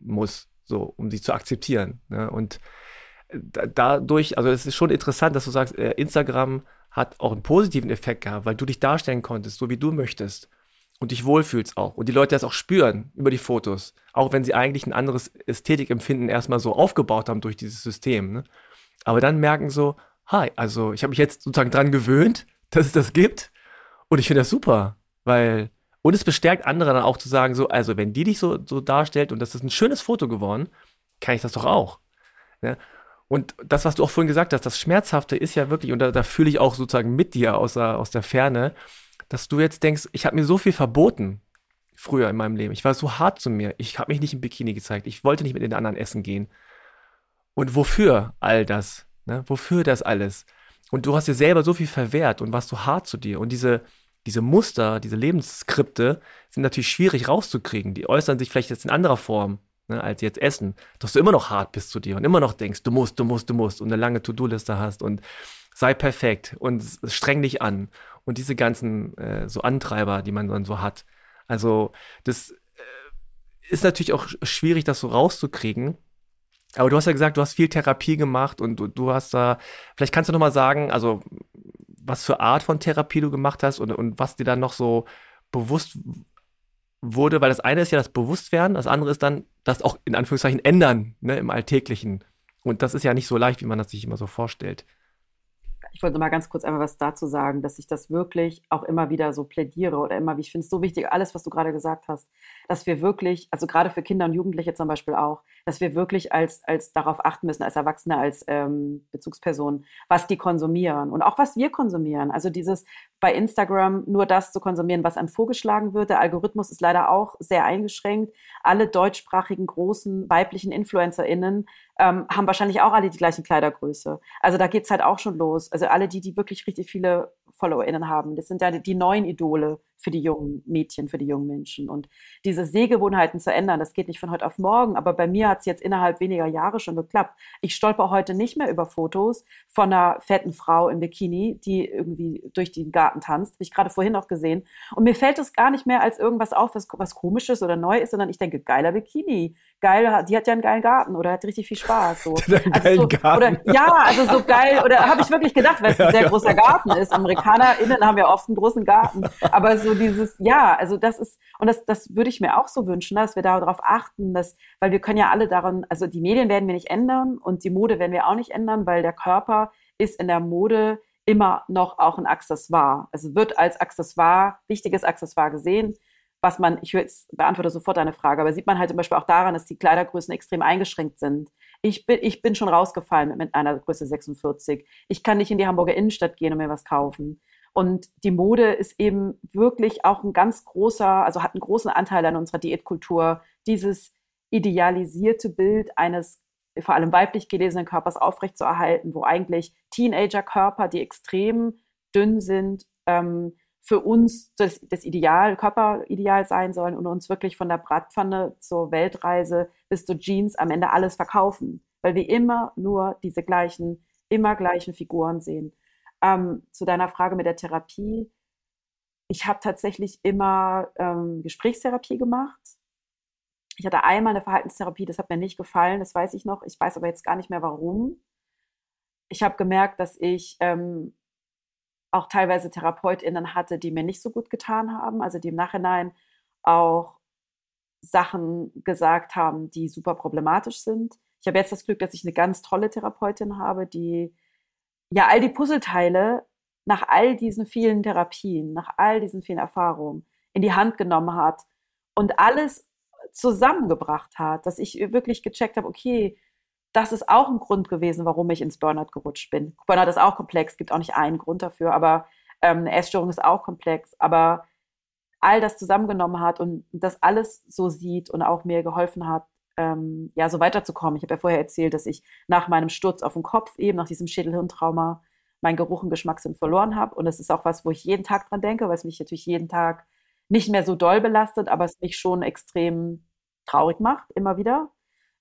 C: muss, so um sie zu akzeptieren. Ne? Und äh, dadurch, also es ist schon interessant, dass du sagst, äh, Instagram hat auch einen positiven Effekt gehabt, weil du dich darstellen konntest, so wie du möchtest und dich wohlfühlst auch und die Leute das auch spüren über die Fotos, auch wenn sie eigentlich ein anderes Ästhetikempfinden erstmal so aufgebaut haben durch dieses System. Ne? Aber dann merken so, hi, also ich habe mich jetzt sozusagen dran gewöhnt, dass es das gibt und ich finde das super, weil und es bestärkt andere dann auch zu sagen so, also wenn die dich so, so darstellt und das ist ein schönes Foto geworden, kann ich das doch auch. Ne? Und das, was du auch vorhin gesagt hast, das Schmerzhafte ist ja wirklich, und da, da fühle ich auch sozusagen mit dir aus der, aus der Ferne, dass du jetzt denkst, ich habe mir so viel verboten früher in meinem Leben. Ich war so hart zu mir. Ich habe mich nicht im Bikini gezeigt. Ich wollte nicht mit den anderen essen gehen. Und wofür all das? Ne? Wofür das alles? Und du hast dir selber so viel verwehrt und warst so hart zu dir. Und diese, diese Muster, diese Lebensskripte sind natürlich schwierig rauszukriegen. Die äußern sich vielleicht jetzt in anderer Form ne, als jetzt Essen. Dass du immer noch hart bist zu dir und immer noch denkst, du musst, du musst, du musst und eine lange To-Do-Liste hast und sei perfekt und streng dich an und diese ganzen äh, so Antreiber, die man dann so hat. Also das äh, ist natürlich auch schwierig, das so rauszukriegen. Aber du hast ja gesagt, du hast viel Therapie gemacht und du, du hast da, vielleicht kannst du noch mal sagen, also was für Art von Therapie du gemacht hast und, und was dir dann noch so bewusst wurde, weil das eine ist ja das Bewusstwerden, das andere ist dann das auch in Anführungszeichen ändern ne, im Alltäglichen. Und das ist ja nicht so leicht, wie man das sich immer so vorstellt
D: ich wollte mal ganz kurz einmal was dazu sagen, dass ich das wirklich auch immer wieder so plädiere oder immer, wie ich finde es so wichtig, alles, was du gerade gesagt hast, dass wir wirklich, also gerade für Kinder und Jugendliche zum Beispiel auch, dass wir wirklich als, als darauf achten müssen, als Erwachsene, als ähm, Bezugspersonen, was die konsumieren und auch was wir konsumieren. Also dieses bei Instagram nur das zu konsumieren, was einem vorgeschlagen wird. Der Algorithmus ist leider auch sehr eingeschränkt. Alle deutschsprachigen großen weiblichen InfluencerInnen ähm, haben wahrscheinlich auch alle die gleichen Kleidergröße. Also da geht's halt auch schon los. Also alle die, die wirklich richtig viele FollowerInnen haben, das sind ja die, die neuen Idole für die jungen Mädchen, für die jungen Menschen. Und diese Sehgewohnheiten zu ändern, das geht nicht von heute auf morgen. Aber bei mir hat es jetzt innerhalb weniger Jahre schon geklappt. Ich stolper heute nicht mehr über Fotos von einer fetten Frau im Bikini, die irgendwie durch den Garten tanzt. Habe ich gerade vorhin auch gesehen. Und mir fällt es gar nicht mehr als irgendwas auf, was, was komisches oder neu ist, sondern ich denke, geiler Bikini. Geil, die hat ja einen geilen Garten oder hat richtig viel Spaß. So.
C: Also so
D: oder, ja, also so geil. Oder habe ich wirklich gedacht, weil es ein sehr großer Garten ist. AmerikanerInnen haben ja oft einen großen Garten. Aber so dieses, ja, also das ist, und das, das würde ich mir auch so wünschen, dass wir darauf achten, dass, weil wir können ja alle daran, also die Medien werden wir nicht ändern und die Mode werden wir auch nicht ändern, weil der Körper ist in der Mode immer noch auch ein Accessoire. Also wird als Accessoire, wichtiges Accessoire gesehen, was man, ich beantworte sofort eine Frage, aber sieht man halt zum Beispiel auch daran, dass die Kleidergrößen extrem eingeschränkt sind. Ich bin, ich bin schon rausgefallen mit, einer Größe 46. Ich kann nicht in die Hamburger Innenstadt gehen und mir was kaufen. Und die Mode ist eben wirklich auch ein ganz großer, also hat einen großen Anteil an unserer Diätkultur, dieses idealisierte Bild eines vor allem weiblich gelesenen Körpers aufrechtzuerhalten, wo eigentlich Teenager-Körper, die extrem dünn sind, ähm, für uns das, das Ideal, Körperideal sein sollen und uns wirklich von der Bratpfanne zur Weltreise bis zu Jeans am Ende alles verkaufen, weil wir immer nur diese gleichen, immer gleichen Figuren sehen. Ähm, zu deiner Frage mit der Therapie. Ich habe tatsächlich immer ähm, Gesprächstherapie gemacht. Ich hatte einmal eine Verhaltenstherapie, das hat mir nicht gefallen, das weiß ich noch. Ich weiß aber jetzt gar nicht mehr warum. Ich habe gemerkt, dass ich ähm, auch teilweise TherapeutInnen hatte, die mir nicht so gut getan haben, also die im Nachhinein auch Sachen gesagt haben, die super problematisch sind. Ich habe jetzt das Glück, dass ich eine ganz tolle Therapeutin habe, die ja all die Puzzleteile nach all diesen vielen Therapien, nach all diesen vielen Erfahrungen in die Hand genommen hat und alles zusammengebracht hat, dass ich wirklich gecheckt habe, okay, das ist auch ein Grund gewesen, warum ich ins Burnout gerutscht bin. Burnout ist auch komplex, gibt auch nicht einen Grund dafür, aber ähm, eine Essstörung ist auch komplex. Aber all das zusammengenommen hat und das alles so sieht und auch mir geholfen hat, ähm, ja, so weiterzukommen. Ich habe ja vorher erzählt, dass ich nach meinem Sturz auf den Kopf, eben nach diesem Schädelhirntrauma, meinen Geruch und Geschmackssinn verloren habe. Und das ist auch was, wo ich jeden Tag dran denke, es mich natürlich jeden Tag nicht mehr so doll belastet, aber es mich schon extrem traurig macht, immer wieder.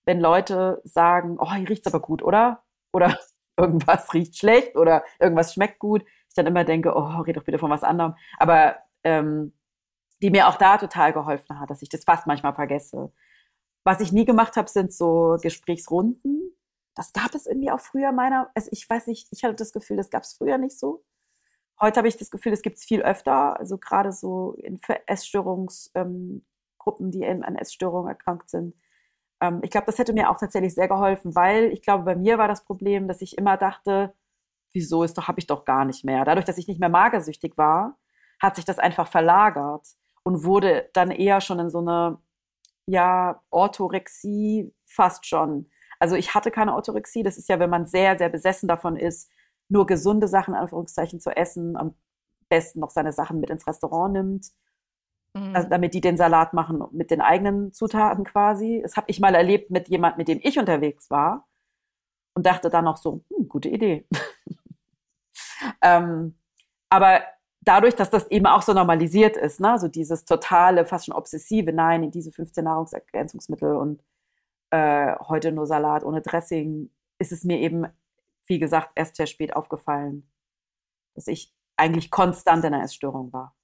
D: Wenn Leute sagen, oh, hier riecht's aber gut, oder? Oder irgendwas riecht schlecht oder irgendwas schmeckt gut. Ich dann immer denke, oh, red doch bitte von was anderem. Aber ähm, die mir auch da total geholfen hat, dass ich das fast manchmal vergesse. Was ich nie gemacht habe, sind so Gesprächsrunden. Das gab es irgendwie auch früher meiner, also ich weiß nicht, ich hatte das Gefühl, das gab es früher nicht so. Heute habe ich das Gefühl, das gibt es viel öfter, also gerade so in Essstörungsgruppen, ähm, die an Essstörungen erkrankt sind. Ähm, ich glaube, das hätte mir auch tatsächlich sehr geholfen, weil ich glaube, bei mir war das Problem, dass ich immer dachte, wieso ist doch, habe ich doch gar nicht mehr. Dadurch, dass ich nicht mehr magersüchtig war, hat sich das einfach verlagert und wurde dann eher schon in so eine ja, Orthorexie fast schon. Also ich hatte keine Orthorexie. Das ist ja, wenn man sehr, sehr besessen davon ist, nur gesunde Sachen, Anführungszeichen, zu essen, am besten noch seine Sachen mit ins Restaurant nimmt, mhm. also damit die den Salat machen mit den eigenen Zutaten quasi. Das habe ich mal erlebt mit jemand, mit dem ich unterwegs war und dachte dann noch so, hm, gute Idee. ähm, aber dadurch, dass das eben auch so normalisiert ist, ne, so dieses totale, fast schon obsessive, nein, in diese 15 Nahrungsergänzungsmittel und äh, heute nur Salat ohne Dressing, ist es mir eben, wie gesagt, erst sehr spät aufgefallen, dass ich eigentlich konstant in einer Essstörung war.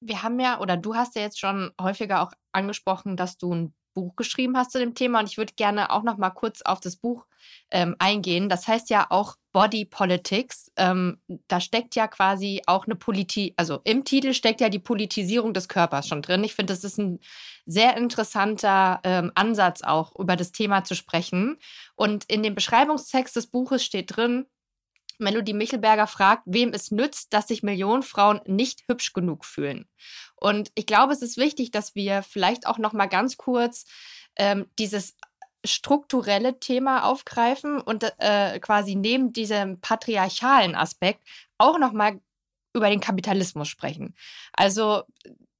B: Wir haben ja, oder du hast ja jetzt schon häufiger auch angesprochen, dass du ein Buch geschrieben hast zu dem Thema und ich würde gerne auch noch mal kurz auf das Buch ähm, eingehen. Das heißt ja auch Body Politics. Ähm, da steckt ja quasi auch eine Politik, also im Titel steckt ja die Politisierung des Körpers schon drin. Ich finde, das ist ein sehr interessanter ähm, Ansatz auch über das Thema zu sprechen. Und in dem Beschreibungstext des Buches steht drin, Melody Michelberger fragt, wem es nützt, dass sich Millionen Frauen nicht hübsch genug fühlen. Und ich glaube, es ist wichtig, dass wir vielleicht auch noch mal ganz kurz ähm, dieses strukturelle Thema aufgreifen und äh, quasi neben diesem patriarchalen Aspekt auch noch mal über den Kapitalismus sprechen. Also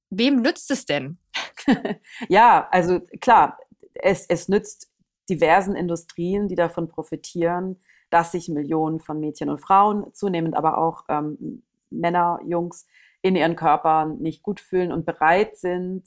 B: wem nützt es denn?
D: ja, also klar, es, es nützt diversen Industrien, die davon profitieren, dass sich Millionen von Mädchen und Frauen, zunehmend aber auch ähm, Männer, Jungs, in ihren Körpern nicht gut fühlen und bereit sind,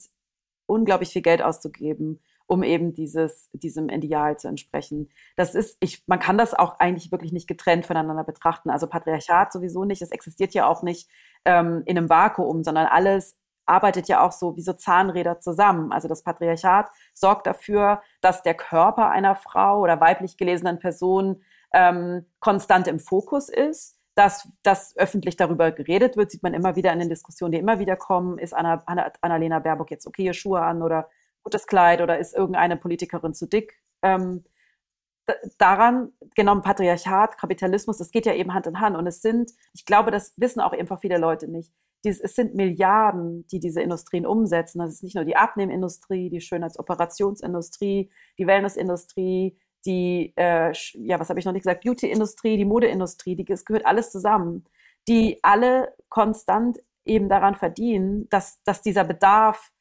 D: unglaublich viel Geld auszugeben, um eben dieses, diesem Ideal zu entsprechen. Das ist, ich, man kann das auch eigentlich wirklich nicht getrennt voneinander betrachten. Also Patriarchat sowieso nicht, es existiert ja auch nicht ähm, in einem Vakuum, sondern alles arbeitet ja auch so wie so Zahnräder zusammen. Also das Patriarchat sorgt dafür, dass der Körper einer Frau oder weiblich gelesenen Person ähm, konstant im Fokus ist. Dass, dass öffentlich darüber geredet wird, sieht man immer wieder in den Diskussionen, die immer wieder kommen. Ist Anna, Anna, Annalena Baerbock jetzt okay, Schuhe an oder gutes Kleid oder ist irgendeine Politikerin zu dick? Ähm, daran, genau Patriarchat, Kapitalismus, das geht ja eben Hand in Hand. Und es sind, ich glaube, das wissen auch einfach viele Leute nicht. Dies, es sind Milliarden, die diese Industrien umsetzen. Das ist nicht nur die Abnehmindustrie, die Schönheitsoperationsindustrie, die Wellnessindustrie, die, äh, ja, was habe ich noch nicht gesagt, Beauty-Industrie, die Modeindustrie, die, es gehört alles zusammen, die alle konstant eben daran verdienen, dass, dass dieser Bedarf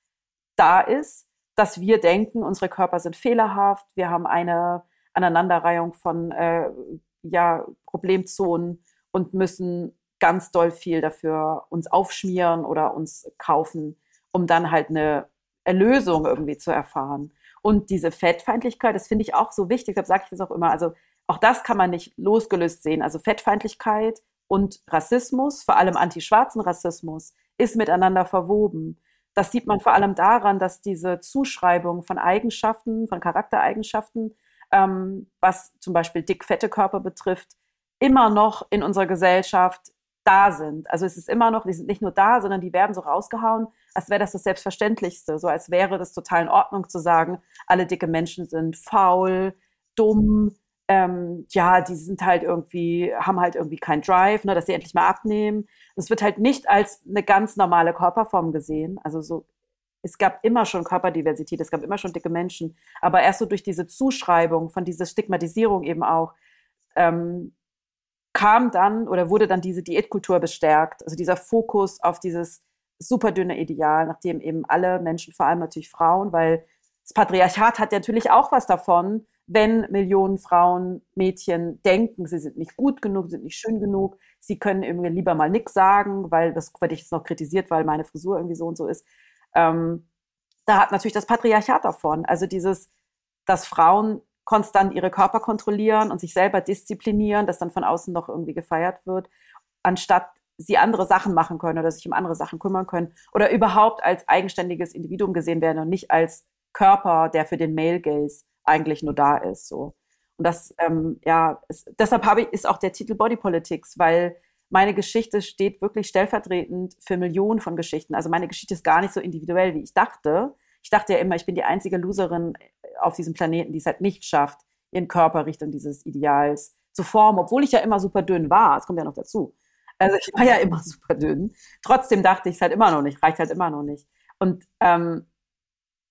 D: da ist, dass wir denken, unsere Körper sind fehlerhaft, wir haben eine Aneinanderreihung von äh, ja, Problemzonen und müssen ganz doll viel dafür uns aufschmieren oder uns kaufen, um dann halt eine Erlösung irgendwie zu erfahren. Und diese Fettfeindlichkeit, das finde ich auch so wichtig, deshalb sage ich das auch immer. Also auch das kann man nicht losgelöst sehen. Also Fettfeindlichkeit und Rassismus, vor allem antischwarzen Rassismus, ist miteinander verwoben. Das sieht man vor allem daran, dass diese Zuschreibung von Eigenschaften, von Charaktereigenschaften, ähm, was zum Beispiel dick-fette Körper betrifft, immer noch in unserer Gesellschaft da sind. Also es ist immer noch, die sind nicht nur da, sondern die werden so rausgehauen, als wäre das das Selbstverständlichste, so als wäre das total in Ordnung zu sagen, alle dicke Menschen sind faul, dumm, ähm, ja, die sind halt irgendwie, haben halt irgendwie keinen Drive, ne, dass sie endlich mal abnehmen. Es wird halt nicht als eine ganz normale Körperform gesehen. Also so, es gab immer schon Körperdiversität, es gab immer schon dicke Menschen, aber erst so durch diese Zuschreibung von dieser Stigmatisierung eben auch, ähm, kam dann oder wurde dann diese Diätkultur bestärkt, also dieser Fokus auf dieses super dünne Ideal, nachdem eben alle Menschen, vor allem natürlich Frauen, weil das Patriarchat hat natürlich auch was davon, wenn Millionen Frauen, Mädchen denken, sie sind nicht gut genug, sind nicht schön genug, sie können irgendwie lieber mal nichts sagen, weil das werde ich jetzt noch kritisiert, weil meine Frisur irgendwie so und so ist. Ähm, da hat natürlich das Patriarchat davon. Also dieses, dass Frauen konstant ihre Körper kontrollieren und sich selber disziplinieren, das dann von außen noch irgendwie gefeiert wird, anstatt sie andere Sachen machen können oder sich um andere Sachen kümmern können oder überhaupt als eigenständiges Individuum gesehen werden und nicht als Körper, der für den Male Gaze eigentlich nur da ist. So. Und das, ähm, ja, ist, deshalb habe ich, ist auch der Titel Body Politics, weil meine Geschichte steht wirklich stellvertretend für Millionen von Geschichten. Also meine Geschichte ist gar nicht so individuell, wie ich dachte. Ich dachte ja immer, ich bin die einzige Loserin auf diesem Planeten, die es halt nicht schafft, ihren Körper Richtung dieses Ideals zu formen, obwohl ich ja immer super dünn war. Das kommt ja noch dazu. Also ich war ja immer super dünn. Trotzdem dachte ich es halt immer noch nicht, reicht halt immer noch nicht. Und ähm,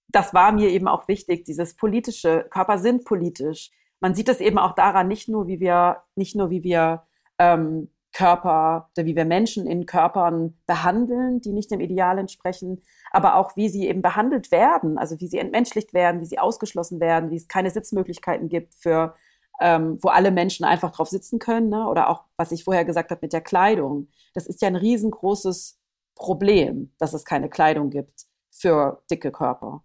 D: das war mir eben auch wichtig, dieses politische, Körper sind politisch. Man sieht es eben auch daran, nicht nur, wie wir, nicht nur, wie wir ähm, Körper, wie wir Menschen in Körpern behandeln, die nicht dem Ideal entsprechen, aber auch wie sie eben behandelt werden, also wie sie entmenschlicht werden, wie sie ausgeschlossen werden, wie es keine Sitzmöglichkeiten gibt für ähm, wo alle Menschen einfach drauf sitzen können. Ne? Oder auch, was ich vorher gesagt habe mit der Kleidung. Das ist ja ein riesengroßes Problem, dass es keine Kleidung gibt für dicke Körper.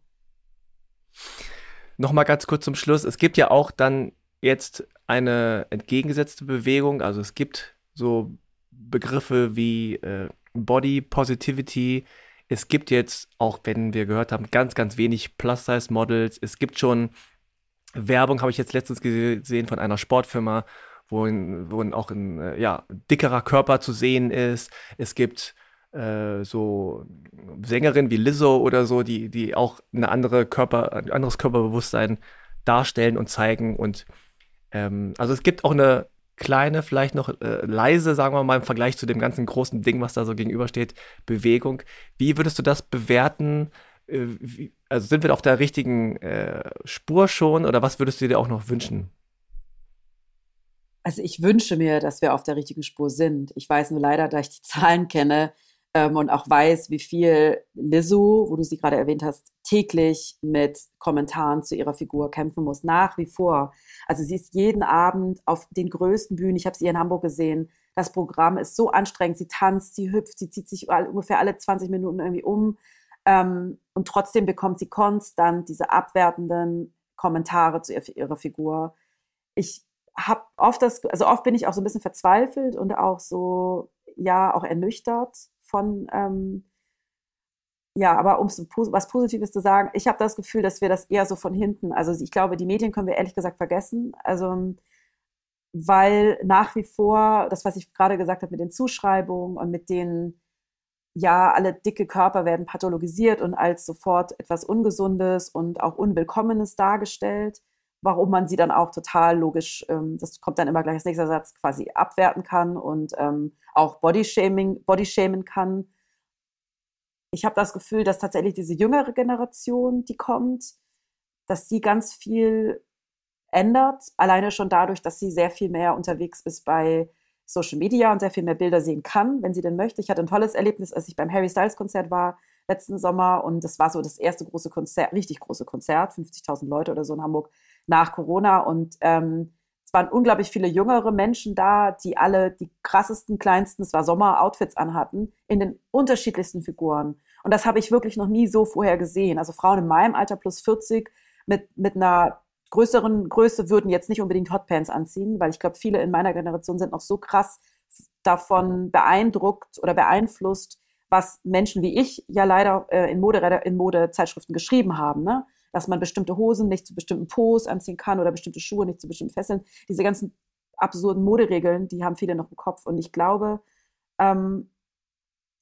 C: Nochmal ganz kurz zum Schluss. Es gibt ja auch dann jetzt eine entgegengesetzte Bewegung. Also es gibt so Begriffe wie äh, Body Positivity es gibt jetzt, auch wenn wir gehört haben, ganz, ganz wenig Plus-Size-Models. Es gibt schon Werbung, habe ich jetzt letztens gesehen von einer Sportfirma, wo, in, wo in auch ein äh, ja, dickerer Körper zu sehen ist. Es gibt äh, so Sängerinnen wie Lizzo oder so, die, die auch eine andere Körper, ein anderes Körperbewusstsein darstellen und zeigen. Und ähm, also es gibt auch eine kleine, vielleicht noch äh, leise, sagen wir mal, im Vergleich zu dem ganzen großen Ding, was da so gegenübersteht, Bewegung. Wie würdest du das bewerten? Äh, wie, also sind wir auf der richtigen äh, Spur schon oder was würdest du dir auch noch wünschen?
D: Also ich wünsche mir, dass wir auf der richtigen Spur sind. Ich weiß nur leider, da ich die Zahlen kenne, ähm, und auch weiß, wie viel Lizzo, wo du sie gerade erwähnt hast, täglich mit Kommentaren zu ihrer Figur kämpfen muss, nach wie vor. Also sie ist jeden Abend auf den größten Bühnen, ich habe sie in Hamburg gesehen, das Programm ist so anstrengend, sie tanzt, sie hüpft, sie zieht sich ungefähr alle 20 Minuten irgendwie um. Ähm, und trotzdem bekommt sie konstant diese abwertenden Kommentare zu ihrer Figur. Ich habe oft das, also oft bin ich auch so ein bisschen verzweifelt und auch so, ja, auch ernüchtert von, ähm, ja, aber um was Positives zu sagen, ich habe das Gefühl, dass wir das eher so von hinten, also ich glaube, die Medien können wir ehrlich gesagt vergessen. Also weil nach wie vor, das, was ich gerade gesagt habe mit den Zuschreibungen und mit den, ja, alle dicke Körper werden pathologisiert und als sofort etwas Ungesundes und auch Unwillkommenes dargestellt, warum man sie dann auch total logisch, ähm, das kommt dann immer gleich als nächster Satz, quasi abwerten kann und ähm, auch Bodyshaming, Bodyshamen kann. Ich habe das Gefühl, dass tatsächlich diese jüngere Generation, die kommt, dass die ganz viel ändert, alleine schon dadurch, dass sie sehr viel mehr unterwegs ist bei Social Media und sehr viel mehr Bilder sehen kann, wenn sie denn möchte. Ich hatte ein tolles Erlebnis, als ich beim Harry Styles Konzert war letzten Sommer und das war so das erste große Konzert, richtig große Konzert, 50.000 Leute oder so in Hamburg nach Corona und ähm, waren unglaublich viele jüngere Menschen da, die alle die krassesten, kleinsten, es war Sommer-Outfits anhatten, in den unterschiedlichsten Figuren. Und das habe ich wirklich noch nie so vorher gesehen. Also Frauen in meinem Alter plus 40 mit, mit einer größeren Größe würden jetzt nicht unbedingt Hotpants anziehen, weil ich glaube, viele in meiner Generation sind noch so krass davon beeindruckt oder beeinflusst, was Menschen wie ich ja leider äh, in, Mode, in Modezeitschriften geschrieben haben. Ne? Dass man bestimmte Hosen nicht zu bestimmten Pos anziehen kann oder bestimmte Schuhe nicht zu bestimmten Fesseln. Diese ganzen absurden Moderegeln, die haben viele noch im Kopf. Und ich glaube, ähm,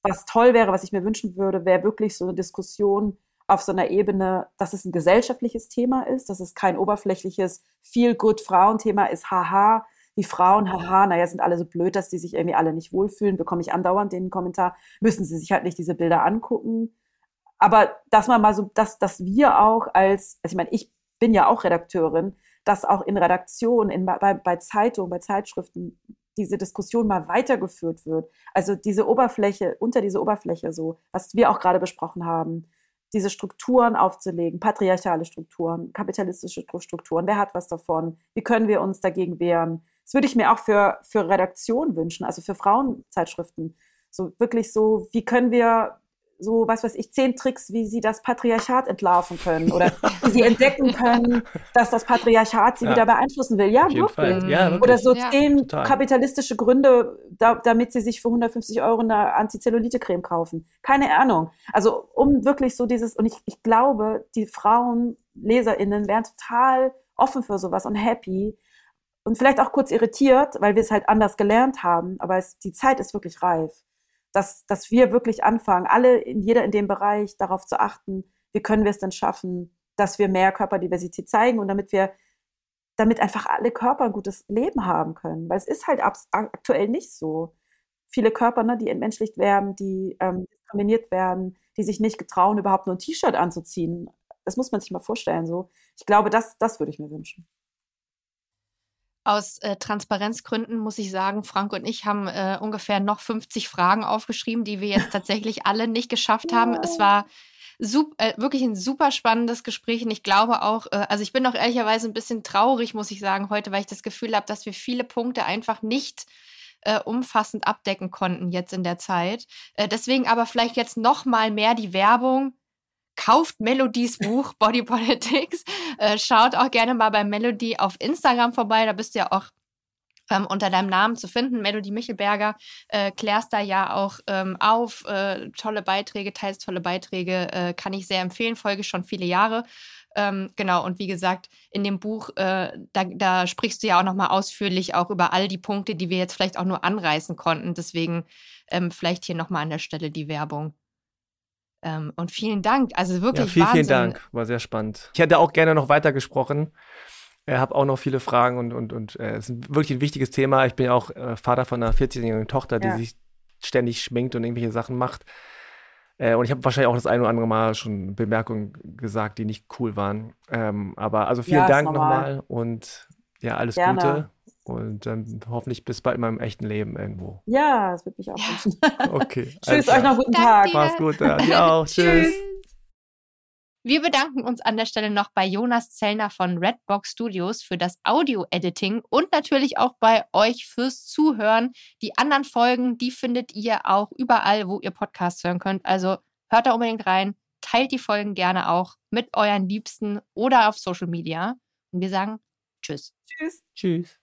D: was toll wäre, was ich mir wünschen würde, wäre wirklich so eine Diskussion auf so einer Ebene, dass es ein gesellschaftliches Thema ist, dass es kein oberflächliches Feel-Good-Frauenthema ist, haha, die Frauen, haha, naja, sind alle so blöd, dass die sich irgendwie alle nicht wohlfühlen, bekomme ich andauernd den Kommentar, müssen sie sich halt nicht diese Bilder angucken aber dass man mal so, dass, dass wir auch als, also ich meine, ich bin ja auch Redakteurin, dass auch in Redaktion, in, bei, bei Zeitungen, bei Zeitschriften diese Diskussion mal weitergeführt wird. Also diese Oberfläche, unter diese Oberfläche so, was wir auch gerade besprochen haben, diese Strukturen aufzulegen, patriarchale Strukturen, kapitalistische Strukturen, wer hat was davon, wie können wir uns dagegen wehren. Das würde ich mir auch für, für Redaktion wünschen, also für Frauenzeitschriften. So wirklich so, wie können wir so, was weiß ich, zehn Tricks, wie sie das Patriarchat entlarven können oder wie sie entdecken können, dass das Patriarchat sie ja. wieder beeinflussen will. Ja, wirklich. ja wirklich. Oder so ja. zehn Total. kapitalistische Gründe, da, damit sie sich für 150 Euro eine Antizellulite-Creme kaufen. Keine Ahnung. Also, um wirklich so dieses, und ich, ich glaube, die Frauen, LeserInnen wären total offen für sowas und happy, und vielleicht auch kurz irritiert, weil wir es halt anders gelernt haben, aber es, die Zeit ist wirklich reif dass, dass wir wirklich anfangen, alle, in jeder in dem Bereich darauf zu achten, wie können wir es denn schaffen, dass wir mehr Körperdiversität zeigen und damit wir, damit einfach alle Körper ein gutes Leben haben können. Weil es ist halt aktuell nicht so. Viele Körper, ne, die entmenschlicht werden, die ähm, diskriminiert werden, die sich nicht getrauen, überhaupt nur ein T-Shirt anzuziehen. Das muss man sich mal vorstellen. So. Ich glaube, das, das würde ich mir wünschen.
B: Aus äh, Transparenzgründen muss ich sagen, Frank und ich haben äh, ungefähr noch 50 Fragen aufgeschrieben, die wir jetzt tatsächlich alle nicht geschafft haben. Es war super, äh, wirklich ein super spannendes Gespräch und ich glaube auch, äh, also ich bin auch ehrlicherweise ein bisschen traurig, muss ich sagen, heute, weil ich das Gefühl habe, dass wir viele Punkte einfach nicht äh, umfassend abdecken konnten jetzt in der Zeit. Äh, deswegen aber vielleicht jetzt noch mal mehr die Werbung kauft Melodies Buch Body Politics. Äh, schaut auch gerne mal bei Melody auf Instagram vorbei. Da bist du ja auch ähm, unter deinem Namen zu finden. Melody Michelberger äh, klärst da ja auch ähm, auf. Äh, tolle Beiträge, teils tolle Beiträge, äh, kann ich sehr empfehlen. Folge schon viele Jahre. Ähm, genau, und wie gesagt, in dem Buch, äh, da, da, sprichst du ja auch nochmal ausführlich auch über all die Punkte, die wir jetzt vielleicht auch nur anreißen konnten. Deswegen ähm, vielleicht hier nochmal an der Stelle die Werbung. Ähm, und vielen Dank. Also wirklich. Ja,
C: vielen,
B: Wahnsinn.
C: vielen Dank. War sehr spannend. Ich hätte auch gerne noch weiter gesprochen. Ich habe auch noch viele Fragen und, und, und äh, es ist wirklich ein wichtiges Thema. Ich bin ja auch äh, Vater von einer 14-jährigen Tochter, die ja. sich ständig schminkt und irgendwelche Sachen macht. Äh, und ich habe wahrscheinlich auch das ein oder andere Mal schon Bemerkungen gesagt, die nicht cool waren. Ähm, aber also vielen ja, Dank nochmal und ja, alles Gerne. Gute. Und dann hoffentlich bis bald in meinem echten Leben irgendwo.
D: Ja, das würde mich auch wünschen.
C: Okay.
D: Tschüss, euch noch guten Tag.
C: Mach's gut, ja. Dir auch. Tschüss.
B: Wir bedanken uns an der Stelle noch bei Jonas Zellner von Redbox Studios für das Audio-Editing und natürlich auch bei euch fürs Zuhören. Die anderen Folgen, die findet ihr auch überall, wo ihr Podcasts hören könnt. Also hört da unbedingt rein, teilt die Folgen gerne auch mit euren Liebsten oder auf Social Media. Und wir sagen Tschüss.
D: Tschüss.
C: Tschüss.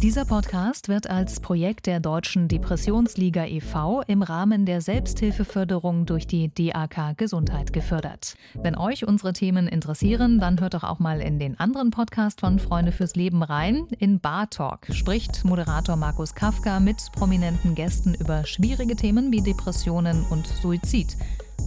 E: Dieser Podcast wird als Projekt der Deutschen Depressionsliga e.V. im Rahmen der Selbsthilfeförderung durch die DAK Gesundheit gefördert. Wenn euch unsere Themen interessieren, dann hört doch auch mal in den anderen Podcast von Freunde fürs Leben rein. In Bar Talk spricht Moderator Markus Kafka mit prominenten Gästen über schwierige Themen wie Depressionen und Suizid